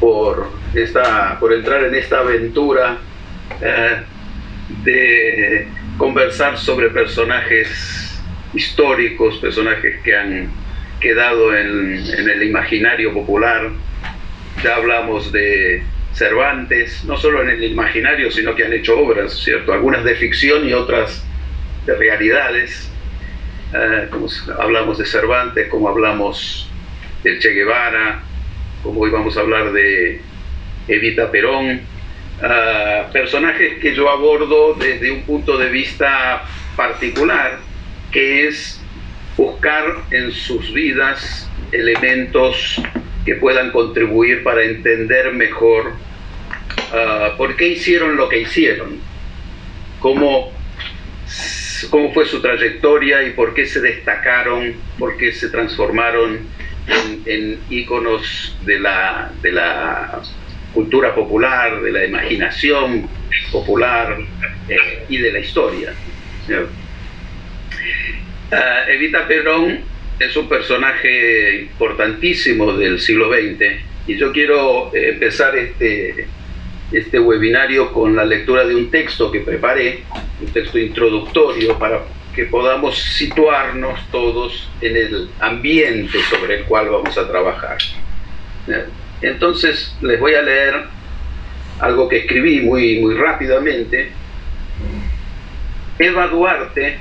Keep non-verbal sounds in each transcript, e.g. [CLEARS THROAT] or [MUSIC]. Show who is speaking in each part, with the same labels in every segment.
Speaker 1: por, esta, por entrar en esta aventura eh, de conversar sobre personajes históricos, personajes que han quedado en, el imaginario popular. Ya hablamos de Cervantes, no solo en el imaginario, sino que han hecho obras, ¿cierto? Algunas de ficción y otras de realidades. Eh, como hablamos de Cervantes, como hablamos del Che Guevara, como hoy vamos a hablar de Evita Perón, eh, personajes que yo abordo desde un punto de vista particular, que es buscar en sus vidas elementos que puedan contribuir para entender mejor uh, por qué hicieron lo que hicieron, cómo, cómo fue su trayectoria y por qué se destacaron, por qué se transformaron en, en íconos de la, de la cultura popular, de la imaginación popular eh, y de la historia. Uh, Evita Perón es un personaje importantísimo del siglo XX y yo quiero empezar este, este webinario con la lectura de un texto que preparé, un texto introductorio para que podamos situarnos todos en el ambiente sobre el cual vamos a trabajar. Entonces les voy a leer algo que escribí muy, muy rápidamente. Eva Duarte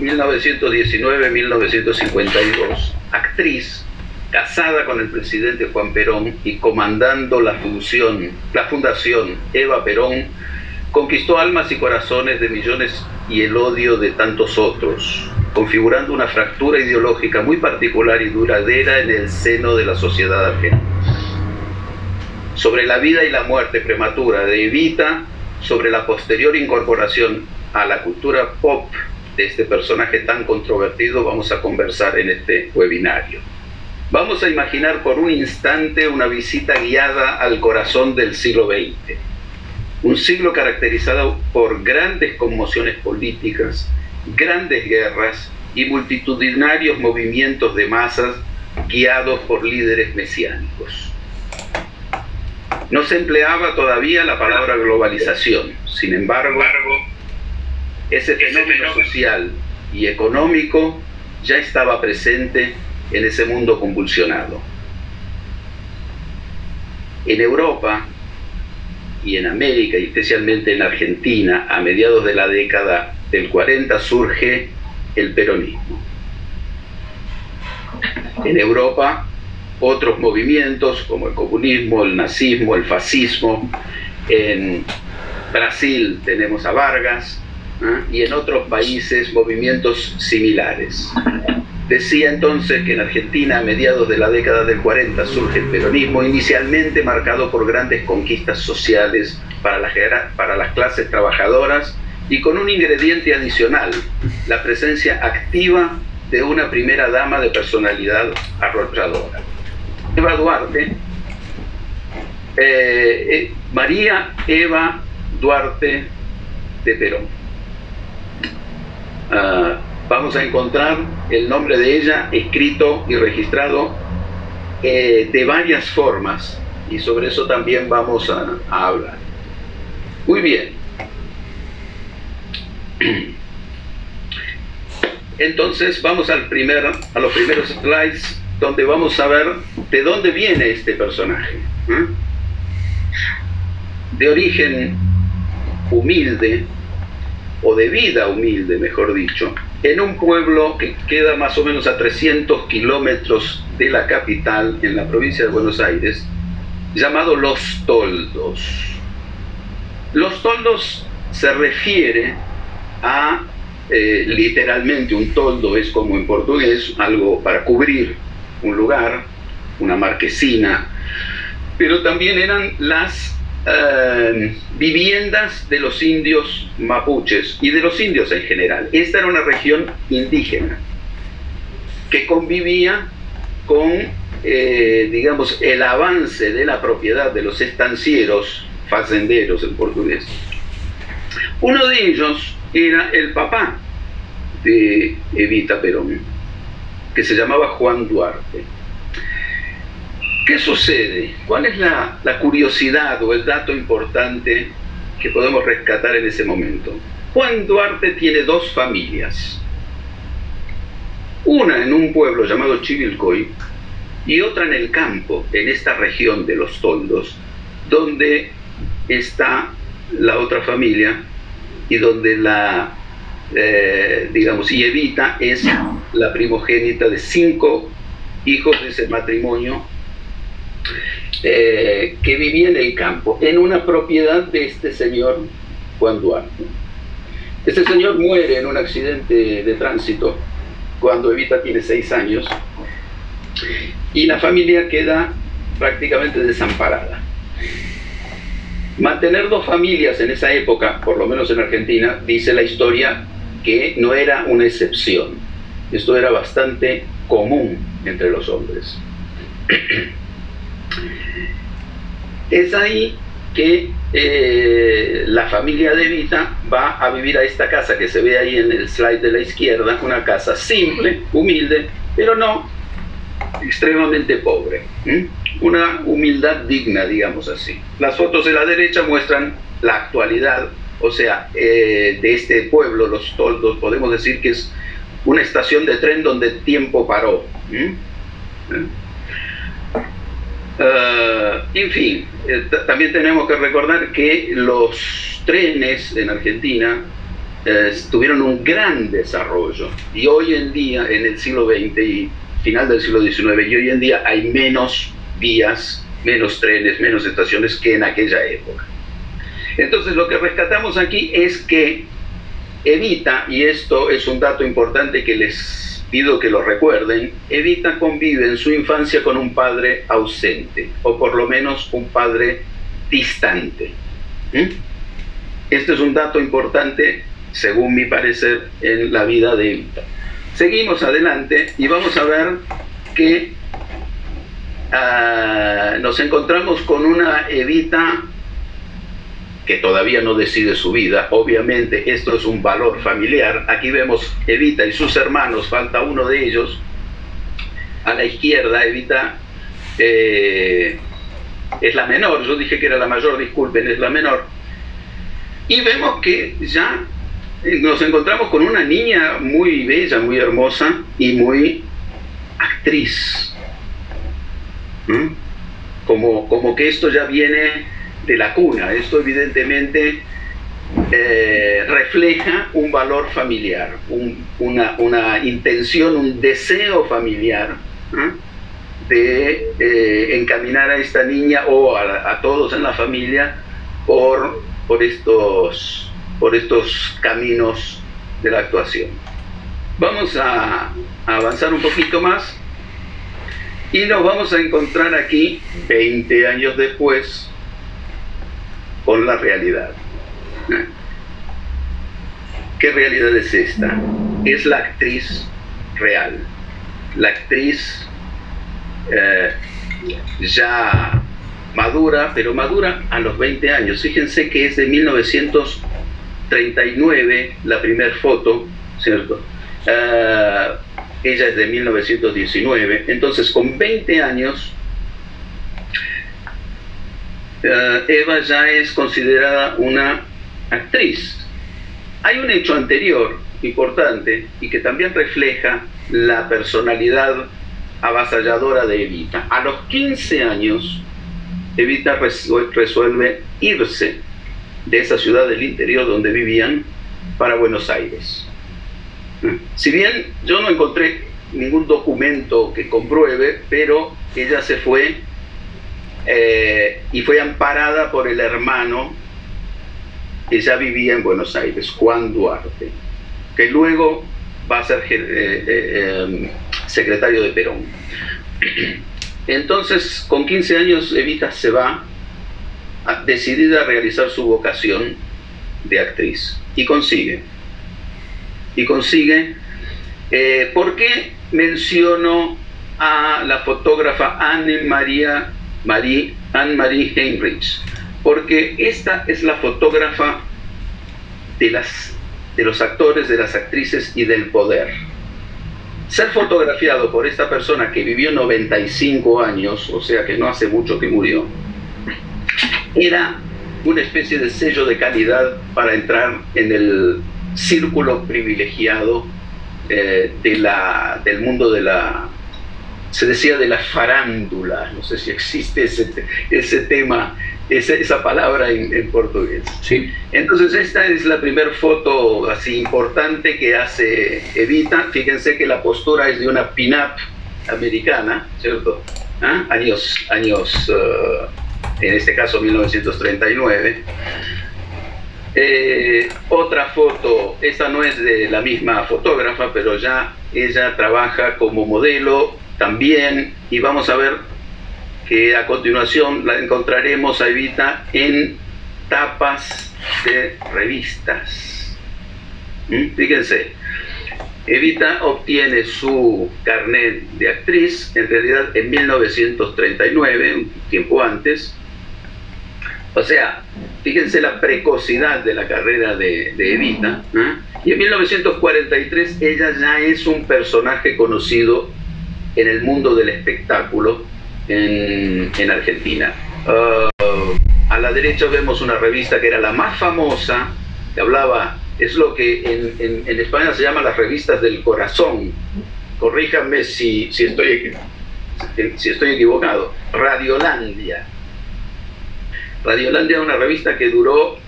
Speaker 1: 1919-1952, actriz, casada con el presidente Juan Perón y comandando la, función, la fundación Eva Perón, conquistó almas y corazones de millones y el odio de tantos otros, configurando una fractura ideológica muy particular y duradera en el seno de la sociedad argentina. Sobre la vida y la muerte prematura de Evita, sobre la posterior incorporación a la cultura pop de este personaje tan controvertido vamos a conversar en este webinario. Vamos a imaginar por un instante una visita guiada al corazón del siglo XX, un siglo caracterizado por grandes conmociones políticas, grandes guerras y multitudinarios movimientos de masas guiados por líderes mesiánicos. No se empleaba todavía la palabra globalización, sin embargo, ese fenómeno social y económico ya estaba presente en ese mundo convulsionado. En Europa y en América, y especialmente en Argentina, a mediados de la década del 40 surge el peronismo. En Europa, otros movimientos como el comunismo, el nazismo, el fascismo. En Brasil tenemos a Vargas, ¿ah? y en otros países movimientos similares. Decía entonces que en Argentina a mediados de la década del 40 surge el peronismo, inicialmente marcado por grandes conquistas sociales para las, para las clases trabajadoras y con un ingrediente adicional, la presencia activa de una primera dama de personalidad arrolladora. Eva Duarte, eh, eh, María Eva Duarte de Perón. Ah, vamos a encontrar el nombre de ella escrito y registrado eh, de varias formas y sobre eso también vamos a, hablar. Muy bien. [CLEARS THROAT] Entonces vamos al primer, a los primeros slides donde vamos a ver de dónde viene este personaje. ¿eh? De origen humilde, o de vida humilde, mejor dicho, en un pueblo que queda más o menos a 300 kilómetros de la capital, en la provincia de Buenos Aires, llamado Los Toldos. Los Toldos se refiere a, eh, literalmente, un toldo es como en portugués, algo para cubrir un lugar, una marquesina, pero también eran las eh, viviendas de los indios mapuches y de los indios en general. Esta era una región indígena que convivía con, eh, digamos, el avance de la propiedad de los estancieros, facenderos en portugués. Uno de ellos era el papá de Evita Perón, que se llamaba Juan Duarte ¿Qué sucede? ¿Cuál es la, curiosidad o el dato importante que podemos rescatar en ese momento? Juan Duarte tiene dos familias. Una en un pueblo llamado Chivilcoy y otra en el campo, en esta región de los toldos, donde está la otra familia y donde la, eh, digamos, y Evita es la primogénita de cinco hijos de ese matrimonio eh, que vivía en el campo, en una propiedad de este señor Juan Duarte. Este señor muere en un accidente de tránsito cuando Evita tiene seis años y la familia queda prácticamente desamparada. Mantener dos familias en esa época, por lo menos en Argentina, dice la historia que no era una excepción. Esto era bastante común entre los hombres. Es ahí que eh, la familia de Evita va a vivir a esta casa que se ve ahí en el slide de la izquierda, una casa simple, humilde, pero no extremadamente pobre. Una humildad digna, digamos así. Las fotos de la derecha muestran la actualidad, o sea, eh, de este pueblo, los toldos, podemos decir que es una estación de tren donde el tiempo paró. ¿eh? Ah, en fin, eh, también tenemos que recordar que los trenes en Argentina tuvieron un gran desarrollo y hoy en día, en el siglo XX y final del siglo XIX y hoy en día hay menos vías, menos trenes, menos estaciones que en aquella época. Entonces lo que rescatamos aquí es que Evita, y esto es un dato importante que les pido que lo recuerden, Evita convive en su infancia con un padre ausente, o por lo menos un padre distante. ¿Mm? Este es un dato importante, según mi parecer, en la vida de Evita. Seguimos adelante y vamos a ver que ah, nos encontramos con una Evita que todavía no decide su vida. Obviamente esto es un valor familiar. Aquí vemos Evita y sus hermanos, falta uno de ellos. A la izquierda, Evita eh, es la menor. Yo dije que era la mayor, disculpen, es la menor. Y vemos que ya nos encontramos con una niña muy bella, muy hermosa y muy actriz. Como, como que esto ya viene de la cuna, esto evidentemente eh, refleja un valor familiar, una, intención, un deseo familiar de eh, encaminar a esta niña o a, todos en la familia por, por estos por estos caminos de la actuación. Vamos a, avanzar un poquito más y nos vamos a encontrar aquí 20 años después con la realidad. ¿Qué realidad es esta? Es la actriz real, la actriz eh, ya madura, pero madura a los 20 años. Fíjense que es de 1900 39, la primera foto, ¿cierto? Ah, ella es de 1919, entonces con 20 años, ah, Eva ya es considerada una actriz. Hay un hecho anterior importante y que también refleja la personalidad avasalladora de Evita. A los 15 años, Evita resuelve irse de esa ciudad del interior donde vivían para Buenos Aires. Si bien yo no encontré ningún documento que compruebe, pero ella se fue eh, y fue amparada por el hermano que ya vivía en Buenos Aires, Juan Duarte, que luego va a ser eh, eh, em, secretario de Perón. [CLEARS THROAT] Entonces, con 15 años, Evita se va decidida a realizar su vocación de actriz. Y consigue. Y consigue. ¿Por qué menciono a la fotógrafa Anne María Marie, Anne Marie Heinrich? Porque esta es la fotógrafa de, las, de los actores, de las actrices y del poder. ser fotografiado por esta persona que vivió 95 años, o sea que no hace mucho que murió, era una especie de sello de calidad para entrar en el círculo privilegiado eh, de la, del mundo de la, se decía de la farándula, no sé si existe ese, ese tema, esa palabra en, portugués.
Speaker 2: Sí.
Speaker 1: Entonces esta es la primera foto así importante que hace Evita. Fíjense que la postura es de una pin-up americana, ¿cierto? ¿Ah? Años, años uh, en este caso 1939. Eh, otra foto, esta no es de la misma fotógrafa, pero ya ella trabaja como modelo también y vamos a ver que a continuación la encontraremos a Evita en tapas de revistas. ¿Mm? Fíjense, Evita obtiene su carnet de actriz, en realidad en 1939, un tiempo antes. O sea, fíjense la precocidad de la carrera de, Evita. Y en 1943 ella ya es un personaje conocido en el mundo del espectáculo en, Argentina. Uh, a la derecha vemos una revista que era la más famosa, que hablaba es lo que en, España se llama las revistas del corazón. Corríjanme si, estoy, si estoy equivocado. Radiolandia. Radiolandia es una revista que duró,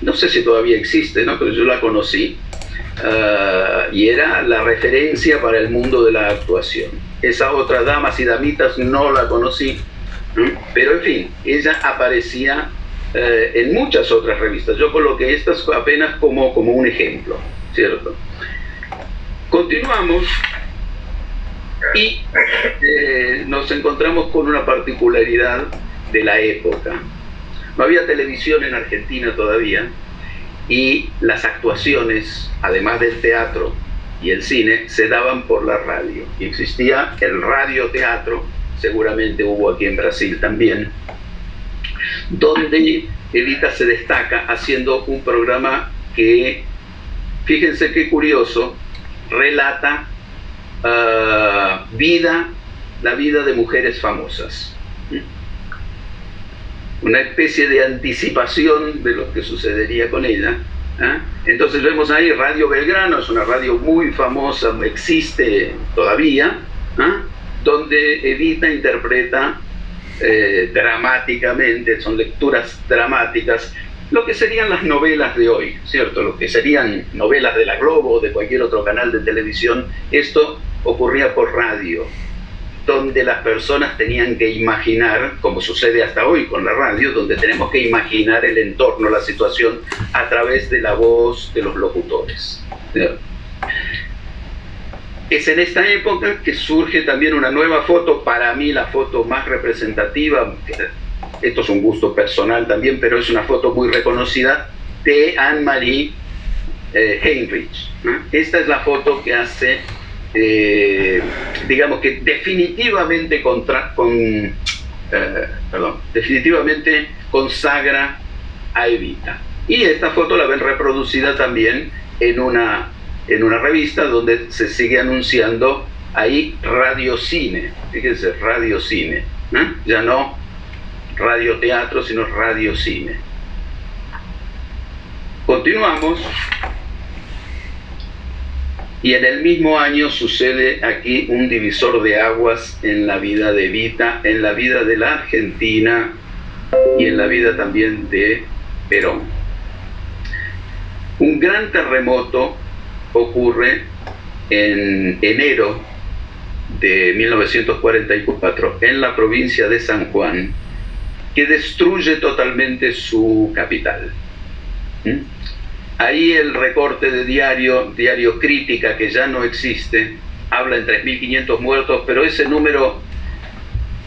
Speaker 1: no sé si todavía existe, ¿no? pero yo la conocí, uh, y era la referencia para el mundo de la actuación. Esa otra, Damas y Damitas, no la conocí, pero en fin, ella aparecía eh, en muchas otras revistas. Yo coloqué estas apenas como, como un ejemplo, ¿cierto? Continuamos y eh, nos encontramos con una particularidad de la época. No había televisión en Argentina todavía y las actuaciones, además del teatro y el cine, se daban por la radio. Existía el radioteatro, seguramente hubo aquí en Brasil también, donde Evita se destaca haciendo un programa que, fíjense qué curioso, relata ah, vida, la vida de mujeres famosas. Una especie de anticipación de lo que sucedería con ella. ¿ah? Entonces vemos ahí Radio Belgrano, es una radio muy famosa, existe todavía, ¿ah? donde Evita interpreta eh, dramáticamente, son lecturas dramáticas, lo que serían las novelas de hoy, ¿cierto? Lo que serían novelas de la Globo o de cualquier otro canal de televisión, esto ocurría por radio, donde las personas tenían que imaginar, como sucede hasta hoy con la radio, donde tenemos que imaginar el entorno, la situación, a través de la voz de los locutores. Es en esta época que surge también una nueva foto, para mí la foto más representativa, esto es un gusto personal también, pero es una foto muy reconocida, de Anne-Marie eh, Heinrich. Esta es la foto que hace, eh, digamos que definitivamente, contra, con, eh, perdón, definitivamente consagra a Evita. Y esta foto la ven reproducida también en una en una revista donde se sigue anunciando ahí radiocine, fíjense, radiocine, ¿eh? ya no radioteatro, sino radiocine. Continuamos y en el mismo año sucede aquí un divisor de aguas en la vida de Vita, en la vida de la Argentina y en la vida también de Perón. Un gran terremoto ocurre en enero de 1944 en la provincia de San Juan, que destruye totalmente su capital. ¿Mm? Ahí el recorte de diario, diario crítica, que ya no existe, habla en 3.500 muertos, pero ese número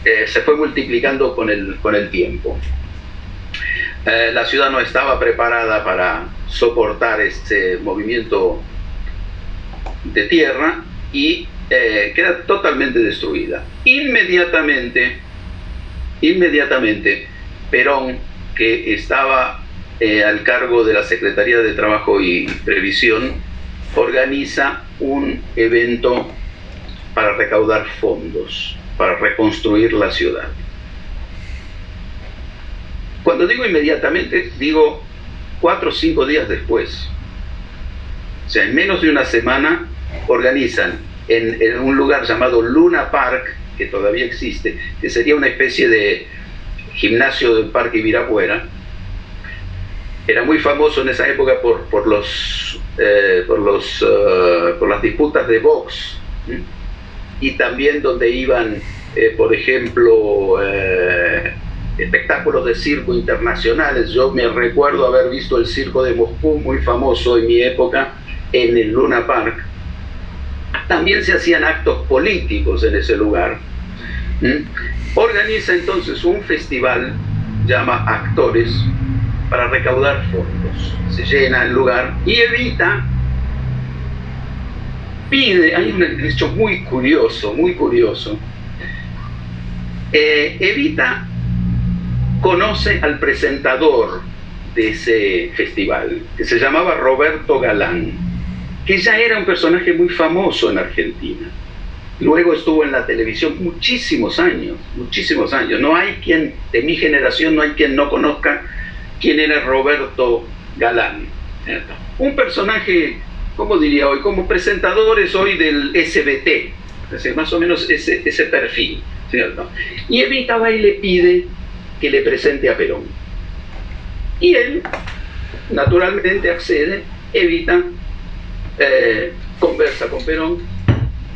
Speaker 1: eh, se fue multiplicando con el, con el tiempo. Eh, la ciudad no estaba preparada para soportar este movimiento de tierra y eh, queda totalmente destruida. Inmediatamente, inmediatamente, Perón, que estaba eh, al cargo de la Secretaría de Trabajo y Previsión, organiza un evento para recaudar fondos, para reconstruir la ciudad. Cuando digo inmediatamente, digo cuatro o cinco días después. O sea, en menos de una semana organizan en, un lugar llamado Luna Park, que todavía existe, que sería una especie de gimnasio del Parque Ibirapuera. Era muy famoso en esa época por, por, los, eh, por, los, eh, por las disputas de box y también donde iban, eh, por ejemplo, espectáculos de circo internacionales. Yo me recuerdo haber visto el circo de Moscú, muy famoso en mi época, en el Luna Park. También se hacían actos políticos en ese lugar. Organiza entonces un festival, llama Actores, para recaudar fondos. Se llena el lugar y evita, pide, hay un hecho muy curioso, muy curioso. Eh, evita conoce al presentador de ese festival, que se llamaba Roberto Galán, que ya era un personaje muy famoso en Argentina. Luego estuvo en la televisión muchísimos años, muchísimos años. No hay quien, de mi generación, no hay quien no conozca quién era Roberto Galán. Un personaje, ¿cómo diría hoy? Como presentadores hoy del SBT, más o menos ese, perfil. ¿cierto? Y Evita y le pide que le presente a Perón. Y él, naturalmente, accede, evita, eh, conversa con Perón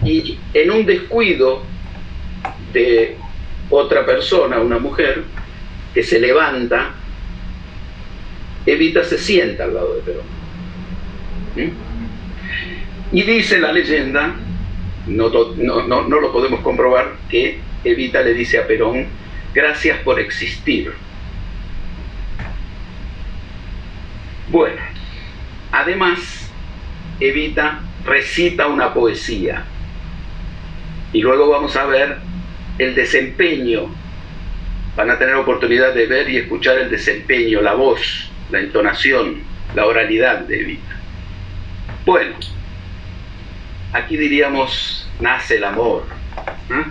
Speaker 1: y en un descuido de otra persona, una mujer, que se levanta, Evita se sienta al lado de Perón. ¿Mm? Y dice la leyenda, no, no, no, lo podemos comprobar, que Evita le dice a Perón, Gracias por existir. Bueno, además, Evita recita una poesía. Y luego vamos a ver el desempeño. Van a tener oportunidad de ver y escuchar el desempeño, la voz, la entonación, la oralidad de Evita. Bueno, aquí diríamos, nace el amor. ¿eh?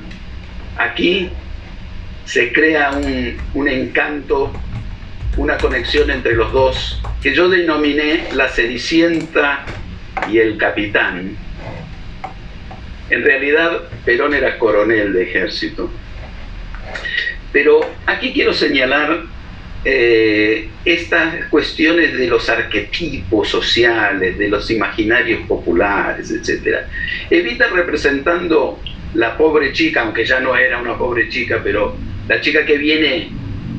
Speaker 1: Aquí se crea un, encanto, una conexión entre los dos, que yo denominé la Cenicienta y el capitán. En realidad, Perón era coronel de ejército. Pero aquí quiero señalar eh, estas cuestiones de los arquetipos sociales, de los imaginarios populares, etc. Evita representando la pobre chica, aunque ya no era una pobre chica, pero la chica que viene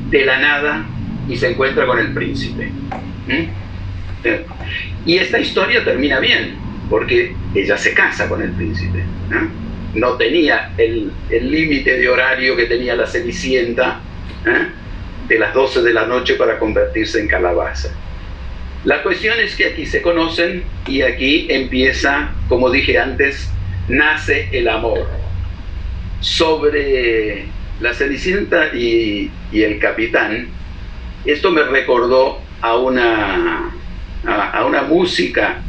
Speaker 1: de la nada y se encuentra con el príncipe. Y esta historia termina bien, porque ella se casa con el príncipe. No, tenía el límite de horario que tenía la Cenicienta de las 12 de la noche para convertirse en calabaza. La cuestión es que aquí se conocen y aquí empieza, como dije antes, nace el amor. Sobre la Cenicienta y, el Capitán, esto me recordó a una, a, una música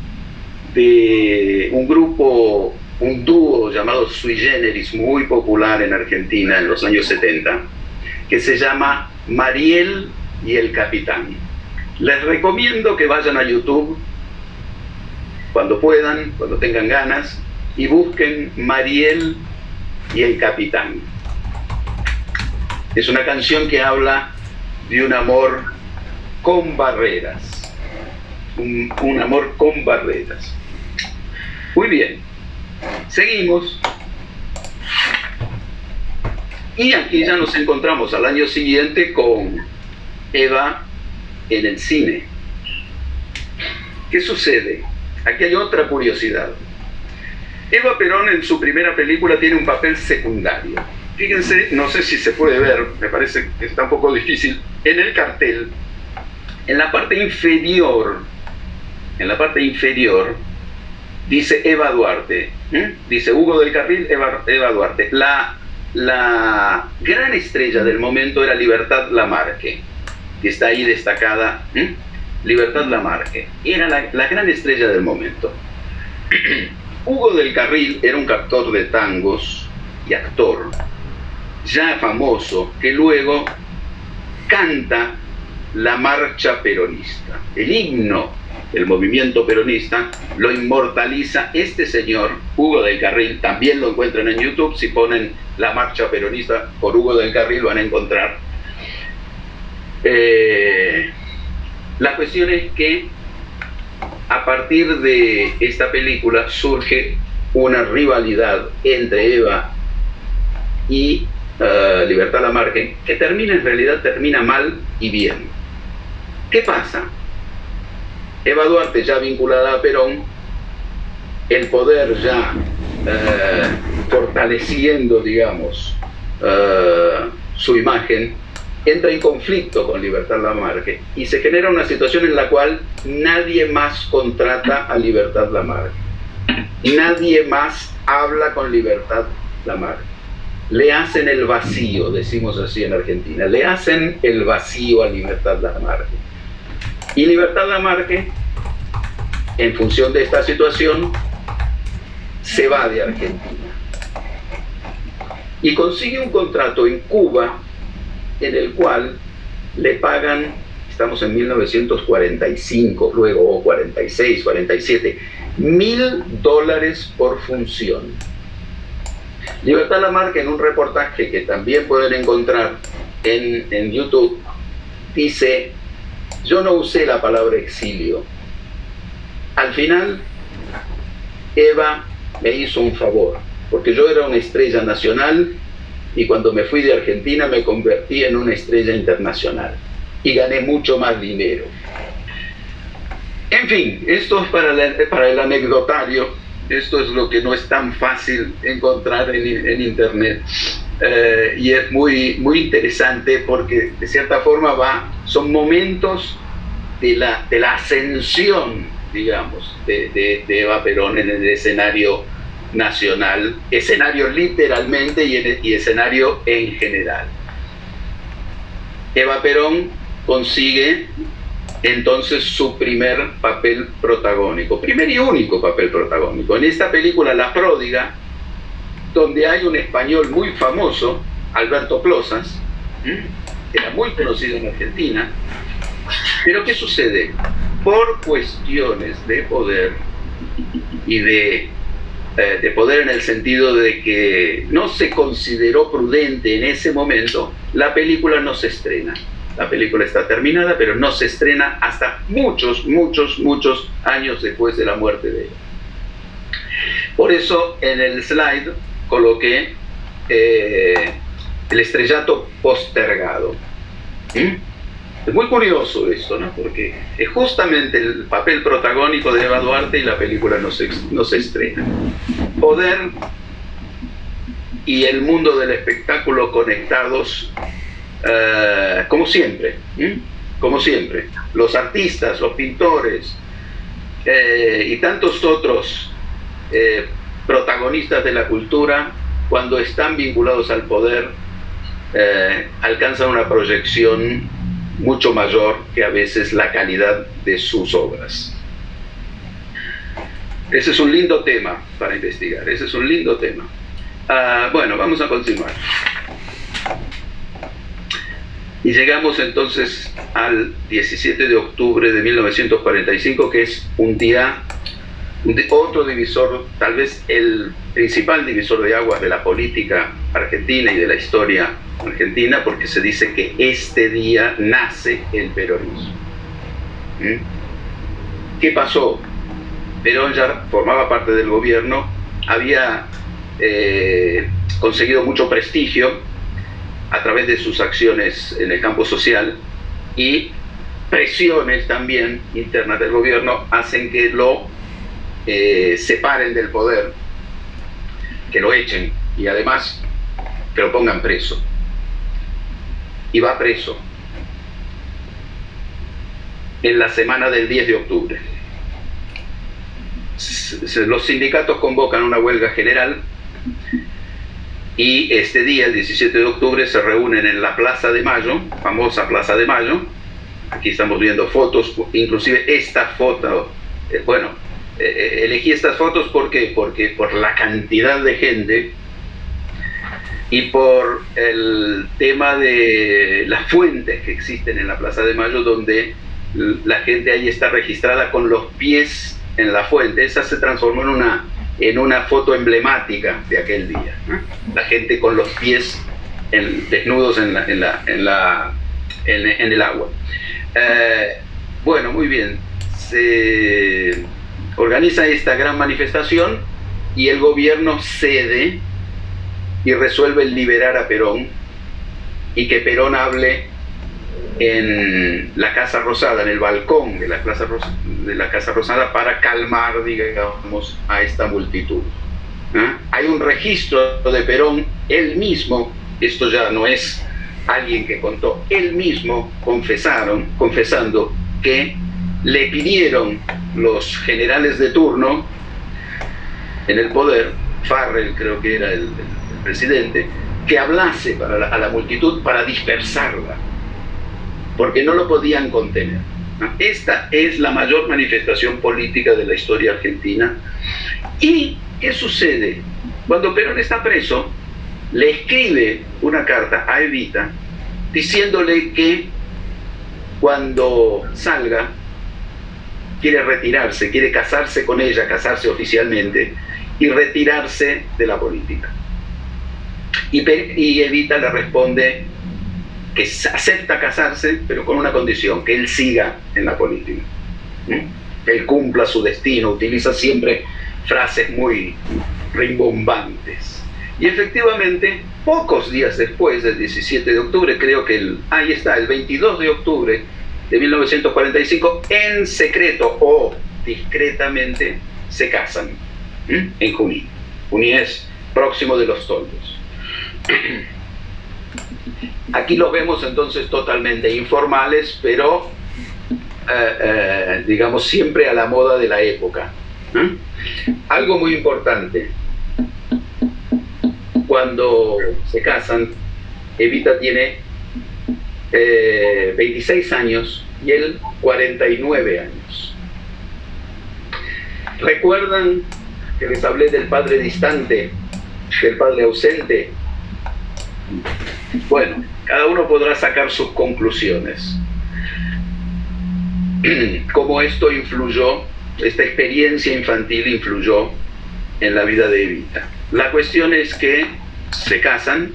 Speaker 1: de un grupo, un dúo llamado Sui Generis, muy popular en Argentina en los años 70, que se llama Mariel y el Capitán. Les recomiendo que vayan a YouTube cuando puedan, cuando tengan ganas, y busquen Mariel y el Capitán. Es una canción que habla de un amor con barreras, un, amor con barreras. Muy bien, seguimos. Y aquí ya nos encontramos al año siguiente con Eva en el cine. ¿Qué sucede? Aquí hay otra curiosidad. Eva Perón en su primera película tiene un papel secundario Fíjense, no sé si se puede ver, me parece que está un poco difícil, en el cartel, en la parte inferior, en la parte inferior, dice Eva Duarte, dice Hugo del Carril, Eva, Duarte. La, la gran estrella del momento era Libertad Lamarque, que está ahí destacada, Libertad Lamarque, era la, la gran estrella del momento. [CLEARS THROAT] Hugo del Carril era un captor de tangos y actor, ya famoso, que luego canta la marcha peronista. El himno del movimiento peronista lo inmortaliza este señor, Hugo del Carril, también lo encuentran en YouTube, si ponen la marcha peronista por Hugo del Carril van a encontrar. Eh, la cuestión es que a partir de esta película surge una rivalidad entre Eva y uh, Libertad Lamarque, que termina en realidad termina mal y bien. ¿Qué pasa? Eva Duarte ya vinculada a Perón, el poder ya uh, fortaleciendo, digamos, uh, su imagen, entra en conflicto con Libertad Lamarque y se genera una situación en la cual nadie más contrata a Libertad Lamarque. Nadie más habla con Libertad Lamarque. Le hacen el vacío, decimos así en Argentina, le hacen el vacío a Libertad Lamarque. Y Libertad Lamarque, en función de esta situación, se va de Argentina. Y consigue un contrato en Cuba en el cual le pagan, estamos en 1945, luego 46, 47, mil dólares por función. Libertad Lamarca en un reportaje que también pueden encontrar en, en YouTube dice, yo no usé la palabra exilio. Al final, Eva me hizo un favor, porque yo era una estrella nacional y cuando me fui de Argentina me convertí en una estrella internacional y gané mucho más dinero. En fin, esto es para, el anecdotario, esto es lo que no es tan fácil encontrar en, Internet. Eh, y es muy, muy interesante porque de cierta forma va, son momentos de la, de la ascensión, digamos, de, de, de Eva Perón en el escenario nacional, escenario literalmente y, escenario en general. Eva Perón consigue entonces su primer papel protagónico, primer y único papel protagónico. En esta película La Pródiga, donde hay un español muy famoso, Alberto Plosas, era muy conocido en Argentina, pero ¿qué sucede? Por cuestiones de poder y de eh, de poder en el sentido de que no se consideró prudente en ese momento, la película no se estrena. La película está terminada, pero no se estrena hasta muchos, muchos, muchos años después de la muerte de ella. Por eso en el slide coloqué eh, el estrellato postergado. Es muy curioso esto, ¿no? Porque es justamente el papel protagónico de Eva Duarte y la película no se, no se estrena. Poder y el mundo del espectáculo conectados eh, como siempre, como siempre. Los artistas, los pintores eh, y tantos otros eh, protagonistas de la cultura, cuando están vinculados al poder, alcanzan una proyección mucho mayor que a veces la calidad de sus obras. Ese es un lindo tema para investigar, ese es un lindo tema. Ah, bueno, vamos a continuar. Y llegamos entonces al 17 de octubre de 1945, que es un día, otro divisor, tal vez el principal divisor de aguas de la política argentina y de la historia argentina porque se dice que este día nace el peronismo. ¿Mm? ¿Qué pasó? Perón ya formaba parte del gobierno, había eh, conseguido mucho prestigio a través de sus acciones en el campo social y presiones también internas del gobierno hacen que lo eh, separen del poder, que lo echen y además que lo pongan preso y va preso en la semana del 10 de octubre. Los sindicatos convocan una huelga general y este día, el 17 de octubre, se reúnen en la Plaza de Mayo, famosa Plaza de Mayo. Aquí estamos viendo fotos, inclusive esta foto, eh, bueno, eh, elegí estas fotos ¿por porque por la cantidad de gente y por el tema de las fuentes que existen en la Plaza de Mayo, donde la gente ahí está registrada con los pies en la fuente. Esa se transformó en una, en una foto emblemática de aquel día. La gente con los pies desnudos en, la, en, la, en, la, en, el agua. Eh, bueno, muy bien. Se organiza esta gran manifestación y el gobierno cede y resuelve liberar a Perón y que Perón hable en la Casa Rosada, en el balcón de la, Rosada, de la Casa Rosada para calmar, digamos, a esta multitud. Hay un registro de Perón, él mismo, esto ya no es alguien que contó, él mismo confesaron, confesando que le pidieron los generales de turno en el poder, Farrell creo que era el, presidente, que hablase para a la multitud para dispersarla, porque no lo podían contener. Esta es la mayor manifestación política de la historia argentina. ¿Y qué sucede? Cuando Perón está preso, le escribe una carta a Evita diciéndole que cuando salga quiere retirarse, quiere casarse con ella, casarse oficialmente y retirarse de la política. Y, Evita le responde que acepta casarse, pero con una condición, que él siga en la política, que él cumpla su destino, utiliza siempre frases muy rimbombantes. Y efectivamente, pocos días después del 17 de octubre, creo que ahí está, el 22 de octubre de 1945, en secreto o discretamente se casan en Junín. Junín es próximo de los toldos. [CLEARS THROAT] Aquí los vemos entonces totalmente informales, pero eh, eh, digamos siempre a la moda de la época. Algo muy importante, cuando se casan, Evita tiene 26 eh, años y él 49 años. ¿Recuerdan que les hablé del padre distante, del padre ausente? Bueno, cada uno podrá sacar sus conclusiones. [CLEARS THROAT] Cómo esto influyó, esta experiencia infantil influyó en la vida de Evita. La cuestión es que se casan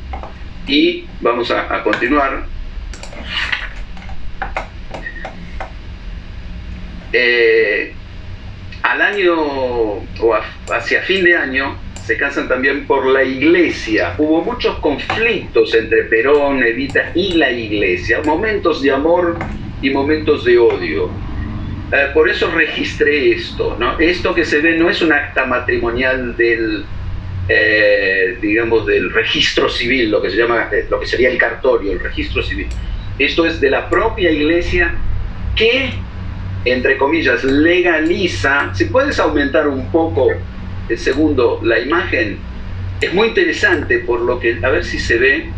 Speaker 1: y vamos a, continuar. Eh, al año o hacia fin de año se casan también por la iglesia. Hubo muchos conflictos entre Perón, Evita y la iglesia, momentos de amor y momentos de odio. Eh, por eso registré esto. ¿no? Esto que se ve no es un acta matrimonial del, eh, digamos, del registro civil, lo que se llama, eh, lo que sería el cartorio, el registro civil. Esto es de la propia iglesia que, entre comillas, legaliza. Si puedes aumentar un poco el segundo, la imagen es muy interesante por lo que, a ver si se ve.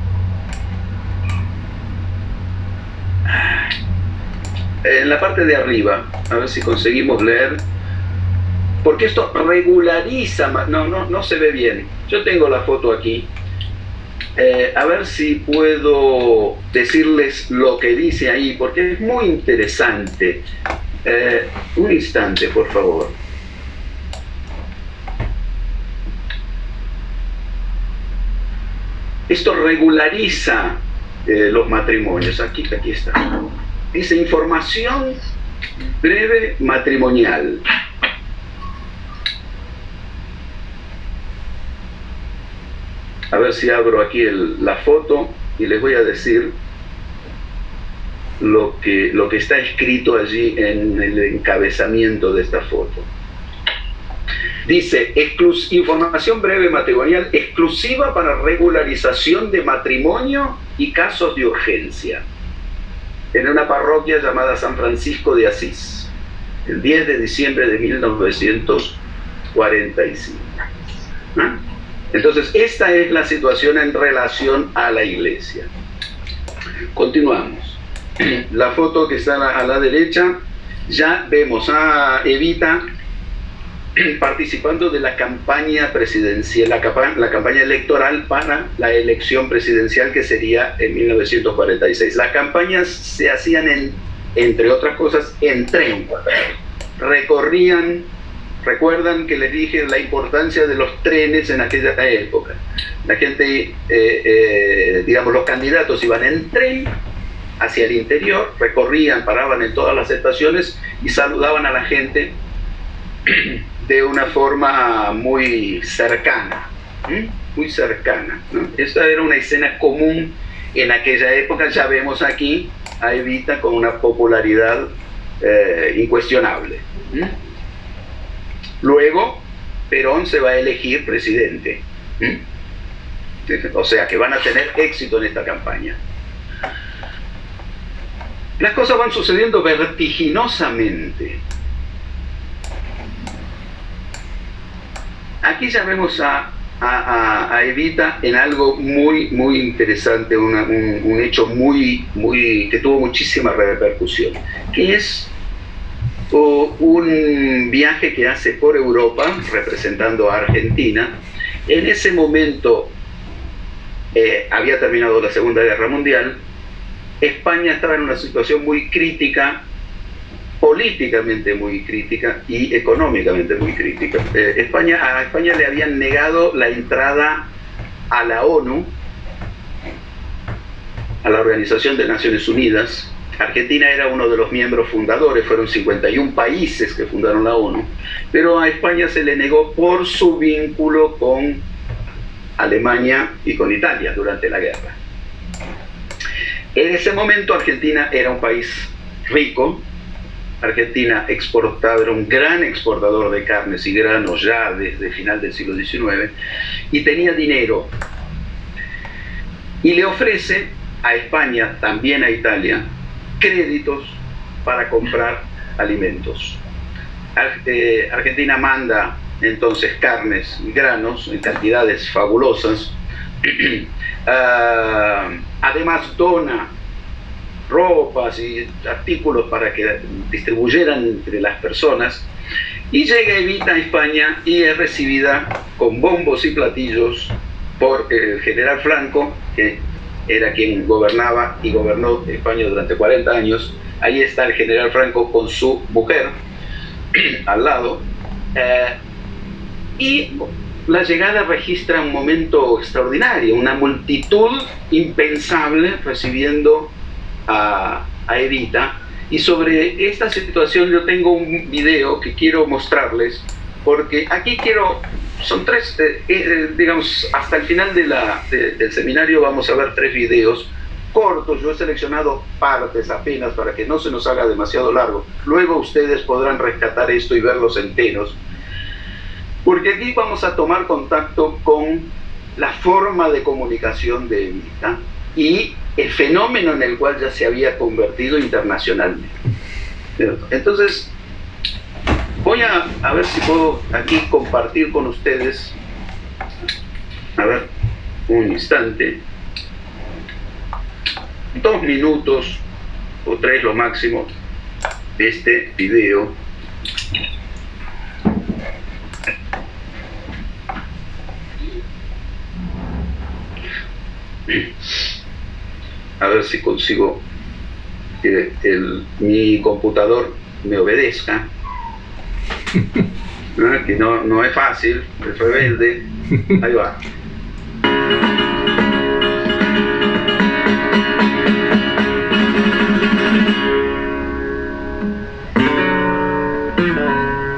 Speaker 1: En la parte de arriba, a ver si conseguimos leer. Porque esto regulariza, no, no, no se ve bien. Yo tengo la foto aquí. Eh, a ver si puedo decirles lo que dice ahí, porque es muy interesante. Eh, un instante, por favor. Esto regulariza eh, los matrimonios. Aquí, aquí está. Dice información breve matrimonial. A ver si abro aquí la foto y les voy a decir lo que, lo que está escrito allí en el encabezamiento de esta foto. Dice, información breve matrimonial exclusiva para regularización de matrimonio y casos de urgencia en una parroquia llamada San Francisco de Asís, el 10 de diciembre de 1945. Entonces, esta es la situación en relación a la iglesia. Continuamos. [CLEARS THROAT] La foto que está a la, derecha, ya vemos a Evita [CLEARS THROAT] participando de la campaña presidencial, la, campaña electoral para la elección presidencial que sería en 1946. Las campañas se hacían, en, entre otras cosas, en tren. Recorrían, recuerdan que les dije la importancia de los trenes en aquella época. La gente, eh, eh, digamos, los candidatos iban en tren hacia el interior, recorrían, paraban en todas las estaciones y saludaban a la gente [CLEARS THROAT] de una forma muy cercana, muy cercana. Esta era una escena común en aquella época, ya vemos aquí a Evita con una popularidad eh, incuestionable. Luego, Perón se va a elegir presidente. O sea, que van a tener éxito en esta campaña. Las cosas van sucediendo vertiginosamente. Aquí ya vemos a, Evita en algo muy, muy interesante, un, hecho muy, muy, que tuvo muchísima repercusión, que es un viaje que hace por Europa representando a Argentina. En ese momento eh, había terminado la Segunda Guerra Mundial, España estaba en una situación muy crítica políticamente muy crítica y económicamente muy crítica. Eh, España, a España le habían negado la entrada a la ONU, a la Organización de Naciones Unidas. Argentina era uno de los miembros fundadores, fueron 51 países que fundaron la ONU, pero a España se le negó por su vínculo con Alemania y con Italia durante la guerra. En ese momento Argentina era un país rico, Argentina exportaba, era un gran exportador de carnes y granos ya desde el final del siglo XIX y tenía dinero. Y le ofrece a España, también a Italia, créditos para comprar alimentos. Eh, Argentina manda entonces carnes granos en cantidades fabulosas. [CLEARS THROAT] Ah, además dona ropas y artículos para que distribuyeran entre las personas. Y llega Evita a España y es recibida con bombos y platillos por el general Franco, que era quien gobernaba y gobernó España durante 40 años. Ahí está el general Franco con su mujer [CLEARS THROAT] al lado. Eh, y la llegada registra un momento extraordinario, una multitud impensable recibiendo a, Evita. Y sobre esta situación yo tengo un video que quiero mostrarles, porque aquí quiero, son tres, eh, eh, digamos, hasta el final de la, del seminario vamos a ver tres videos cortos, yo he seleccionado partes apenas para que no se nos haga demasiado largo. Luego ustedes podrán rescatar esto y verlos enteros. Porque aquí vamos a tomar contacto con la forma de comunicación de Evita y el fenómeno en el cual ya se había convertido internacionalmente. Entonces, voy a, a ver si puedo aquí compartir con ustedes, a ver, un instante, dos minutos o tres lo máximo de este video. a ver si consigo que mi computador me obedezca. [LAUGHS] Que no, no es fácil, es rebelde. Ahí va.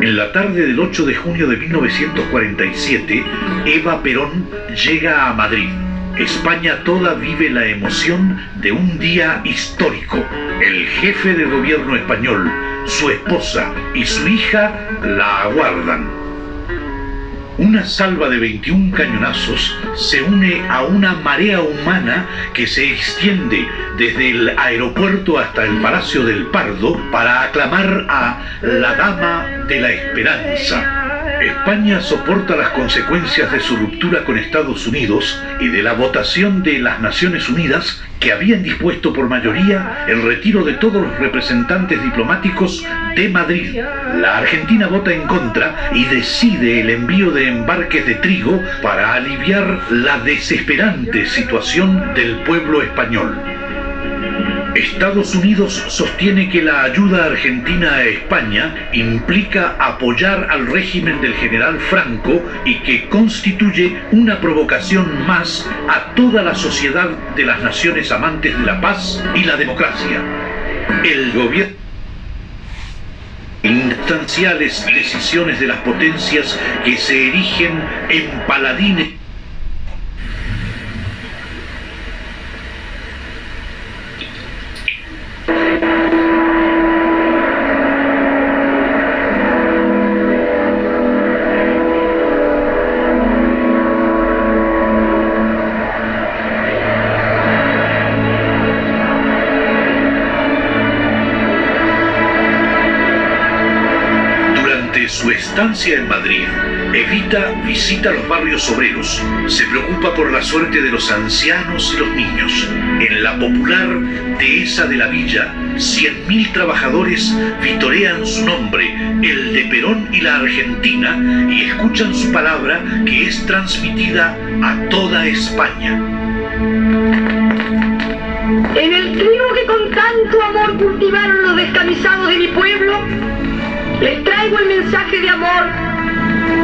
Speaker 2: En la tarde del 8 de junio de 1947, Eva Perón llega a Madrid España toda vive la emoción de un día histórico. El jefe de gobierno español, su esposa y su hija la aguardan. Una salva de 21 cañonazos se une a una marea humana que se extiende desde el aeropuerto hasta el Palacio del Pardo para aclamar a la Dama de la Esperanza España soporta las consecuencias de su ruptura con Estados Unidos y de la votación de las Naciones Unidas que habían dispuesto por mayoría el retiro de todos los representantes diplomáticos de Madrid. La Argentina vota en contra y decide el envío de embarques de trigo para aliviar la desesperante situación del pueblo español. Estados Unidos sostiene que la ayuda argentina a España implica apoyar al régimen del general Franco y que constituye una provocación más a toda la sociedad de las naciones amantes de la paz y la democracia. El gobierno instanciales decisiones de las potencias que se erigen en paladines estancia en Madrid, Evita visita los barrios obreros, se preocupa por la suerte de los ancianos y los niños. En la popular Dehesa de la Villa, 100.000 trabajadores vitorean su nombre, el de Perón y la Argentina, y escuchan su palabra que es transmitida a toda España.
Speaker 3: En el trigo que con tanto amor cultivaron los descamisados de mi pueblo, les traigo el mensaje de amor,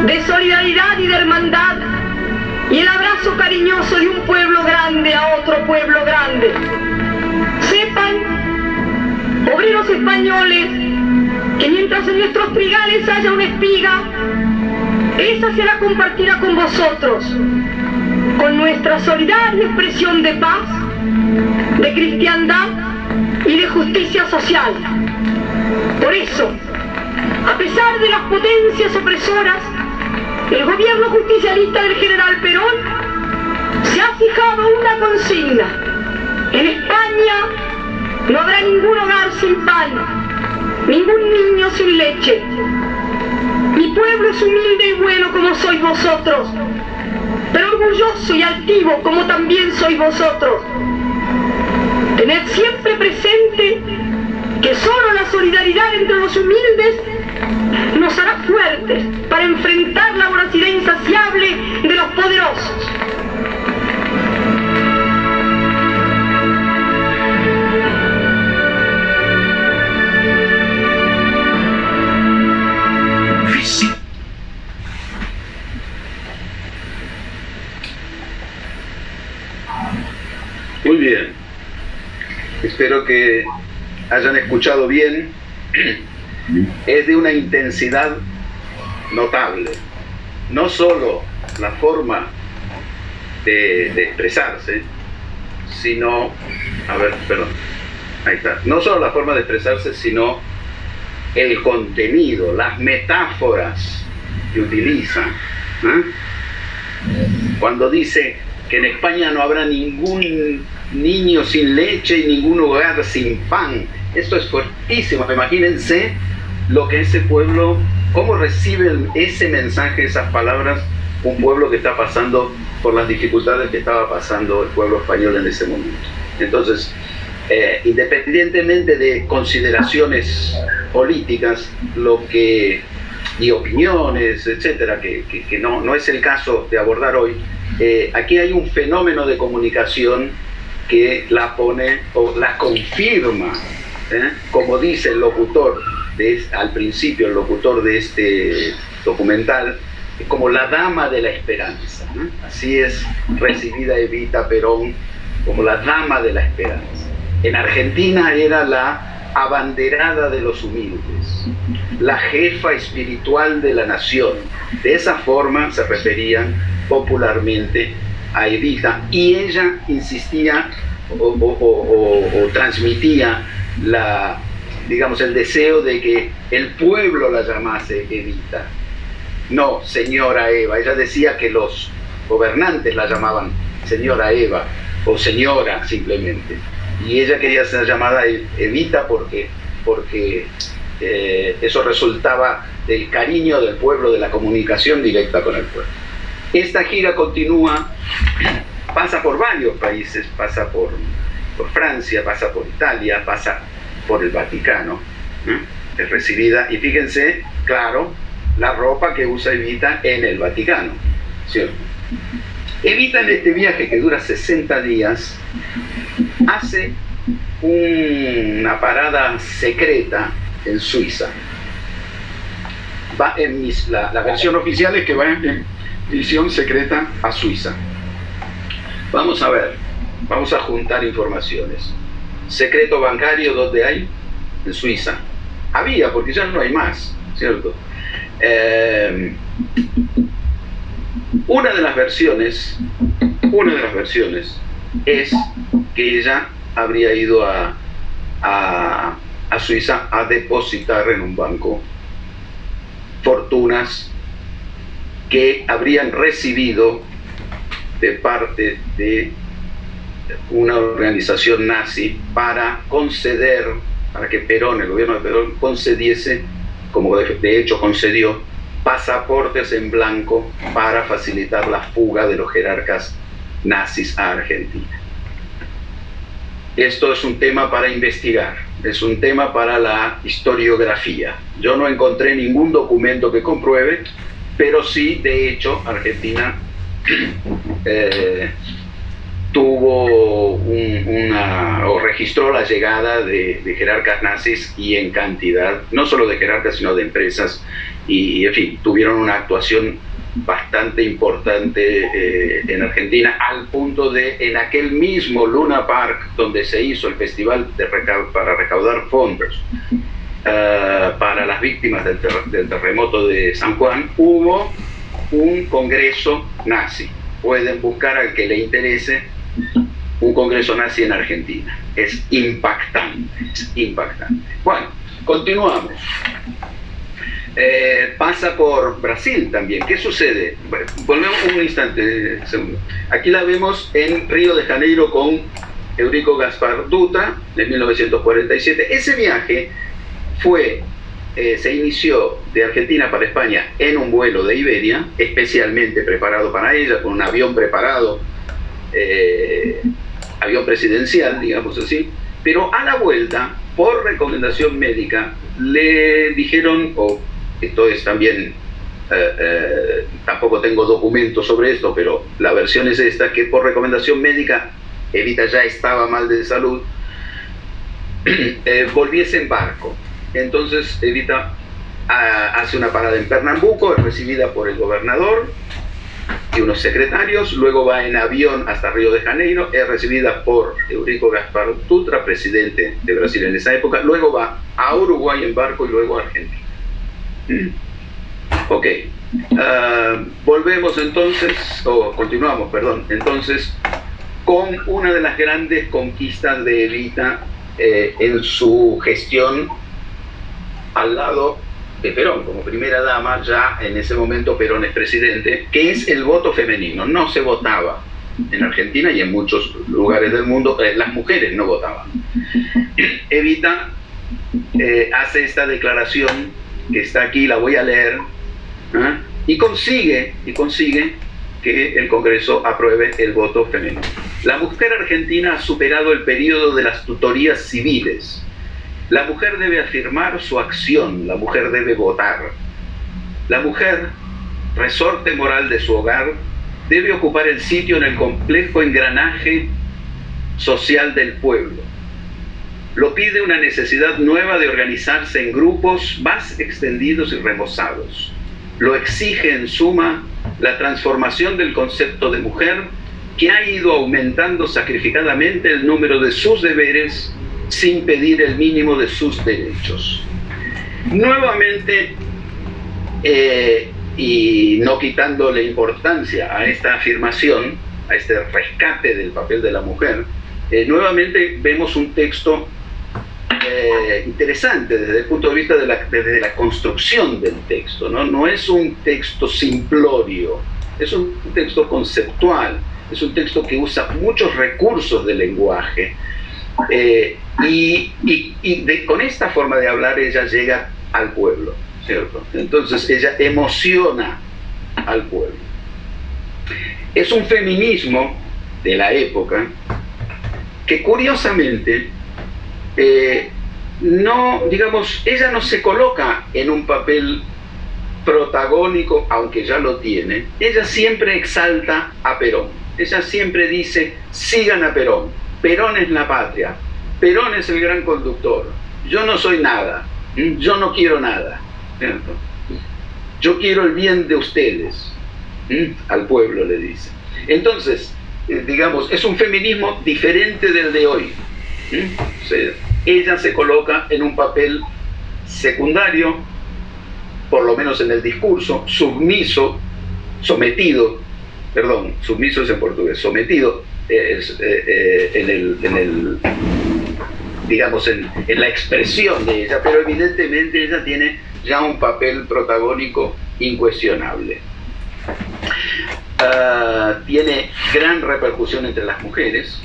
Speaker 3: de solidaridad y de hermandad y el abrazo cariñoso de un pueblo grande a otro pueblo grande. Sepan, obreros españoles, que mientras en nuestros trigales haya una espiga, esa será compartida con vosotros, con nuestra solidaria expresión de paz, de cristiandad y de justicia social. Por eso, a pesar de las potencias opresoras, el gobierno justicialista del general Perón se ha fijado una consigna. En España no habrá ningún hogar sin pan, ningún niño sin leche. Mi pueblo es humilde y bueno como sois vosotros, pero orgulloso y altivo como también sois vosotros. Tened siempre presente que solo la solidaridad entre los humildes nos hará fuertes para enfrentar la voracidad insaciable de los poderosos.
Speaker 1: Muy bien. Espero que hayan escuchado bien es de una intensidad notable. No solo la forma de, expresarse, sino, a ver, perdón, ahí está, no solo la forma de expresarse, sino el contenido, las metáforas que utiliza. ¿eh? Cuando dice que en España no habrá ningún niño sin leche y ningún hogar sin pan, esto es fuertísimo, imagínense lo que ese pueblo, cómo recibe ese mensaje, esas palabras, un pueblo que está pasando por las dificultades que estaba pasando el pueblo español en ese momento. Entonces, eh, independientemente de consideraciones políticas, lo que y opiniones, etcétera, que, no, no, es el caso de abordar hoy, eh, aquí hay un fenómeno de comunicación que la pone o la confirma, ¿eh? como dice el locutor al principio el locutor de este documental, como la dama de la esperanza. Así es recibida Evita Perón como la dama de la esperanza. En Argentina era la abanderada de los humildes, la jefa espiritual de la nación. De esa forma se referían popularmente a Evita y ella insistía o transmitía la digamos, el deseo de que el pueblo la llamase Evita. No, señora Eva. Ella decía que los gobernantes la llamaban señora Eva o señora simplemente. Y ella quería ser llamada Evita porque, porque eh, eso resultaba del cariño del pueblo, de la comunicación directa con el pueblo. Esta gira continúa, pasa por varios países, pasa por, por Francia, pasa por Italia, pasa por el Vaticano, es recibida, y fíjense, claro, la ropa que usa Evita en el Vaticano, ¿cierto? Evita en este viaje que dura 60 días, hace una parada secreta en Suiza. Va en la, versión oficial es que va en, misión secreta a Suiza. Vamos a ver, vamos a juntar informaciones. Secreto bancario, ¿dónde hay? En Suiza. Había, porque ya no hay más, ¿cierto? Eh, una de las versiones, una de las versiones es que ella habría ido a, a, Suiza a depositar en un banco fortunas que habrían recibido de parte de una organización nazi para conceder, para que Perón, el gobierno de Perón, concediese, como de hecho concedió, pasaportes en blanco para facilitar la fuga de los jerarcas nazis a Argentina. Esto es un tema para investigar, es un tema para la historiografía. Yo no encontré ningún documento que compruebe, pero sí, de hecho, Argentina [CLEARS THROAT] eh, tuvo una, o registró la llegada de, jerarcas nazis y en cantidad, no solo de jerarcas, sino de empresas, y en fin, tuvieron una actuación bastante importante eh, en Argentina, al punto de en aquel mismo Luna Park donde se hizo el festival de para recaudar fondos eh, para las víctimas del, del, terremoto de San Juan, hubo un congreso nazi. Pueden buscar al que le interese un congreso nazi en Argentina. Es impactante, es impactante. Bueno, continuamos. Eh, pasa por Brasil también. ¿Qué sucede? volvemos un instante, segundo. Aquí la vemos en Río de Janeiro con Eurico Gaspar Dutra de 1947. Ese viaje fue, eh, se inició de Argentina para España en un vuelo de Iberia, especialmente preparado para ella, con un avión preparado, eh, avión presidencial, digamos así, pero a la vuelta, por recomendación médica, le dijeron, o esto es también, eh, eh, tampoco tengo documentos sobre esto, pero la versión es esta, que por recomendación médica, Evita ya estaba mal de salud, [CLEARS THROAT] eh, volviese en barco. Entonces Evita ah, hace una parada en Pernambuco, es recibida por el gobernador y unos secretarios, luego va en avión hasta Río de Janeiro, es recibida por Eurico Gaspar Dutra, presidente de Brasil en esa época, luego va a Uruguay en barco y luego a Argentina. Ok. Ah, volvemos entonces, o continuamos, perdón, entonces, con una de las grandes conquistas de Evita eh, en su gestión al lado Perón, como primera dama, ya en ese momento Perón es presidente, que es el voto femenino. No se votaba en Argentina y en muchos lugares del mundo, eh, las mujeres no votaban. Evita eh, hace esta declaración que está aquí, la voy a leer, ¿ah? y consigue, y consigue que el Congreso apruebe el voto femenino. La mujer argentina ha superado el periodo de las tutorías civiles. La mujer debe afirmar su acción, la mujer debe votar. La mujer, resorte moral de su hogar, debe ocupar el sitio en el complejo engranaje social del pueblo lo pide una necesidad nueva de organizarse en grupos más extendidos y remozados. Lo exige en suma la transformación del concepto de mujer que ha ido aumentando sacrificadamente el número de sus deberes sin pedir el mínimo de sus derechos. Nuevamente, eh, y no quitándole importancia a esta afirmación, a este rescate del papel de la mujer, eh, nuevamente vemos un texto eh, interesante desde el punto de vista de la, desde la construcción del texto. ¿no? no es un texto simplorio, es un texto conceptual, es un texto que usa muchos recursos del lenguaje Eh, y, con esta forma de hablar ella llega al pueblo, ¿cierto? Entonces ella emociona al pueblo. Es un feminismo de la época que curiosamente eh, no, digamos, ella no se coloca en un papel protagónico, aunque ya lo tiene, ella siempre exalta a Perón. Ella siempre dice, sigan a Perón. Perón es la patria. Perón es el gran conductor. Yo no soy nada. Yo no quiero nada. Yo quiero el bien de ustedes. Al pueblo le dice. Entonces, eh, digamos, es un feminismo diferente del de hoy. ella se coloca en un papel secundario, por lo menos en el discurso, submiso, sometido, perdón, submiso es en portugués, sometido eh, eh, en, el, digamos, en, la expresión de ella, pero evidentemente ella tiene ya un papel protagónico incuestionable. Ah, tiene gran repercusión entre las mujeres,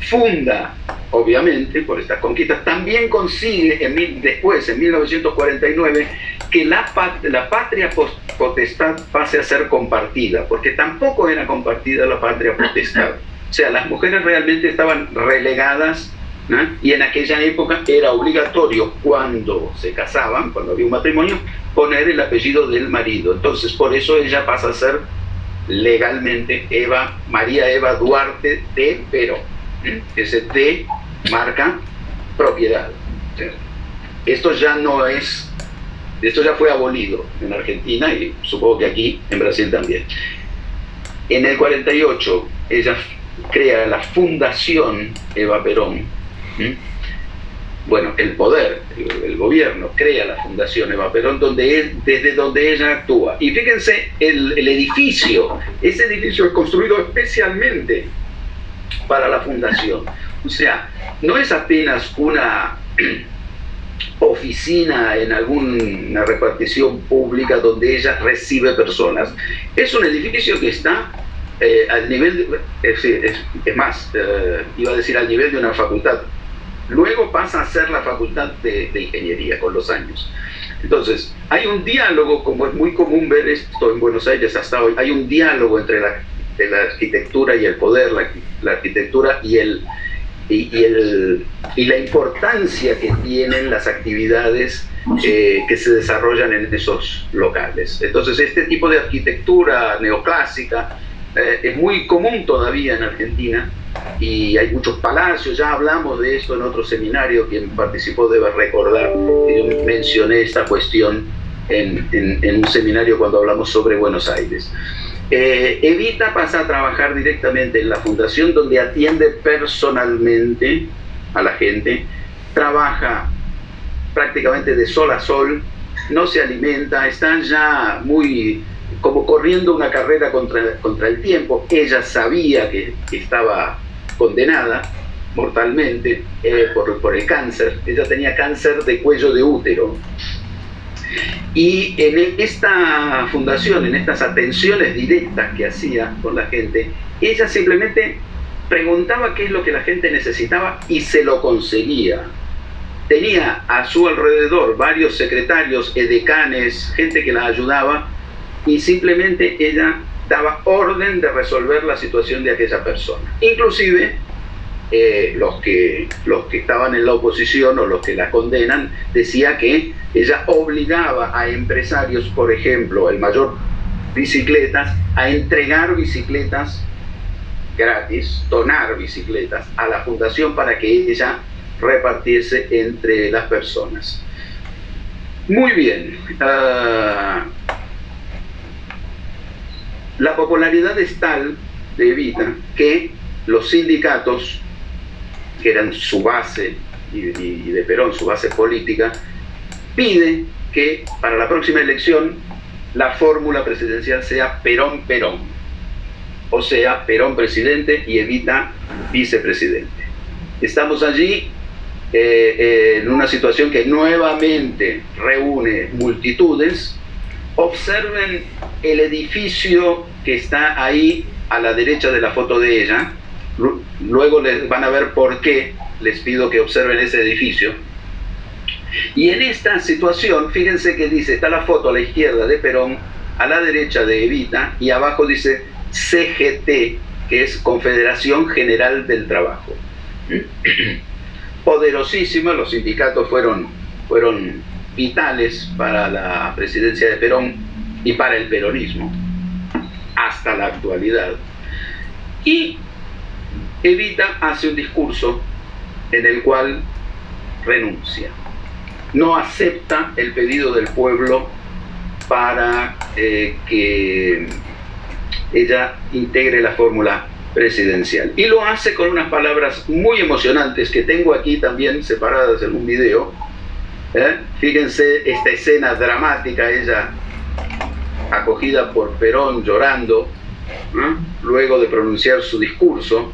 Speaker 1: funda, obviamente, por estas conquistas, también consigue en, después, en 1949, que la, la patria potestad pase a ser compartida, porque tampoco era compartida la patria potestad. O sea, las mujeres realmente estaban relegadas y en aquella época era obligatorio cuando se casaban, cuando había un matrimonio, poner el apellido del marido. Entonces, por eso ella pasa a ser legalmente Eva, María Eva Duarte de Perón. Ese D marca propiedad. Esto ya no es, esto ya fue abolido en Argentina y supongo que aquí en Brasil también. En el 48 ella crea la Fundación Eva Perón. Bueno, el poder, el, gobierno crea la Fundación Eva Perón donde desde donde ella actúa. Y fíjense el edificio, ese edificio es construido especialmente para la fundación. O sea, no es apenas una [CLEARS THROAT] oficina en alguna repartición pública donde ella recibe personas. Es un edificio que está eh, al nivel, es, más, eh, iba a decir al nivel de una facultad. Luego pasa a ser la facultad de, ingeniería con los años. Entonces, hay un diálogo, como es muy común ver esto en Buenos Aires hasta hoy, hay un diálogo entre la, la arquitectura y el poder, la, arquitectura y el, y, el, y, la importancia que tienen las actividades eh, que se desarrollan en esos locales. Entonces, este tipo de arquitectura neoclásica eh, es muy común todavía en Argentina y hay muchos palacios, ya hablamos de esto en otro seminario, quien participó debe recordar que yo mencioné esta cuestión en, en un seminario cuando hablamos sobre Buenos Aires. Eh, Evita pasa a trabajar directamente en la fundación donde atiende personalmente a la gente, trabaja prácticamente de sol a sol, no se alimenta, está ya muy como corriendo una carrera contra, el tiempo. Ella sabía que, estaba condenada mortalmente eh, por el cáncer, ella tenía cáncer de cuello de útero y en esta fundación, en estas atenciones directas que hacía con la gente, ella simplemente preguntaba qué es lo que la gente necesitaba y se lo conseguía. Tenía a su alrededor varios secretarios, edecanes, gente que la ayudaba y simplemente ella daba orden de resolver la situación de aquella persona. Inclusive eh, los, que, los que estaban en la oposición o los que la condenan, decía que ella obligaba a empresarios, por ejemplo, el mayor bicicletas, a entregar bicicletas gratis, donar bicicletas a la fundación para que ella repartiese entre las personas. Muy bien. Ah, la popularidad es tal de Evita que los sindicatos que eran su base y, de Perón, su base política, pide que para la próxima elección la fórmula presidencial sea Perón-Perón, o sea, Perón presidente y Evita vicepresidente. Estamos allí eh, en una situación que nuevamente reúne multitudes. Observen el edificio que está ahí a la derecha de la foto de ella, luego les van a ver por qué les pido que observen ese edificio. Y en esta situación, fíjense que dice, está la foto a la izquierda de Perón, a la derecha de Evita, y abajo dice CGT, que es Confederación General del Trabajo. [CLEARS THROAT] Poderosísima, los sindicatos fueron, fueron vitales para la presidencia de Perón y para el peronismo, hasta la actualidad. Y Evita hace un discurso en el cual renuncia, no acepta el pedido del pueblo para eh, que ella integre la fórmula presidencial. Y lo hace con unas palabras muy emocionantes que tengo aquí también separadas en un video. ¿eh? Fíjense esta escena dramática, ella acogida por Perón llorando, luego de pronunciar su discurso.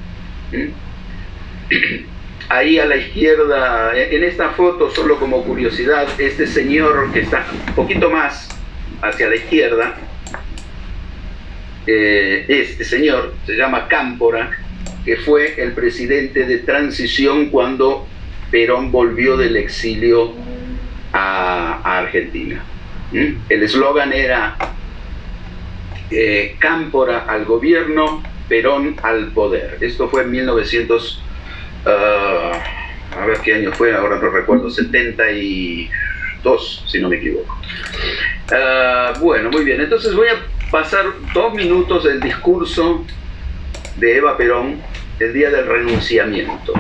Speaker 1: Ahí a la izquierda, en esta foto, solo como curiosidad, este señor que está un poquito más hacia la izquierda, eh, este señor se llama Cámpora, que fue el presidente de transición cuando Perón volvió del exilio a, Argentina. ¿Mm? El eslogan era eh, Cámpora al gobierno, Perón al poder. Esto fue en 1900, ah, a ver qué año fue, ahora no recuerdo, 72, si no me equivoco. Ah, bueno, muy bien, entonces voy a pasar dos minutos del discurso de Eva Perón el día del renunciamiento.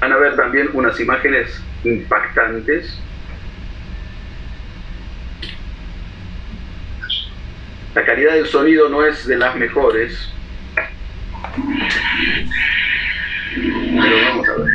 Speaker 1: Van a ver también unas imágenes impactantes. La calidad del sonido no es de las mejores, pero vamos a ver.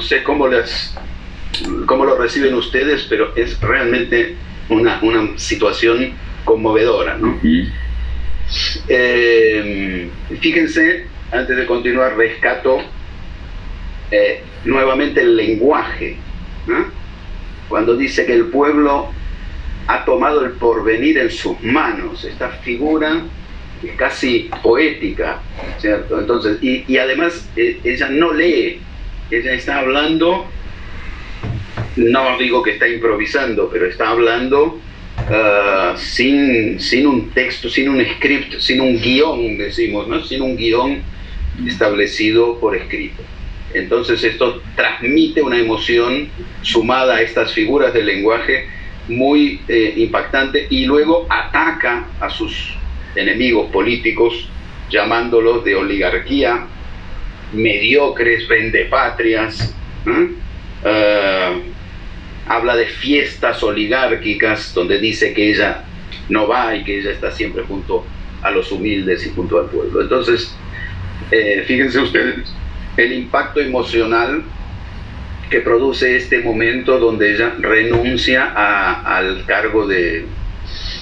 Speaker 1: No sé cómo, las, cómo lo reciben ustedes, pero es realmente una, una situación conmovedora. ¿no? Eh, fíjense, antes de continuar, rescato eh, nuevamente el lenguaje. Cuando dice que el pueblo ha tomado el porvenir en sus manos, esta figura es casi poética, ¿cierto? Entonces, y, y además eh, ella no lee ella está hablando, no digo que está improvisando, pero está hablando ah, sin, sin un texto, sin un script, sin un guion, decimos, ¿no? Sin un guion establecido por escrito. Entonces esto transmite una emoción sumada a estas figuras del lenguaje muy eh, impactante y luego ataca a sus enemigos políticos llamándolos de oligarquía, mediocres, vendepatrias. Uh, habla de fiestas oligárquicas donde dice que ella no va y que ella está siempre junto a los humildes y junto al pueblo. Entonces, eh, fíjense ustedes el impacto emocional que produce este momento donde ella renuncia al cargo de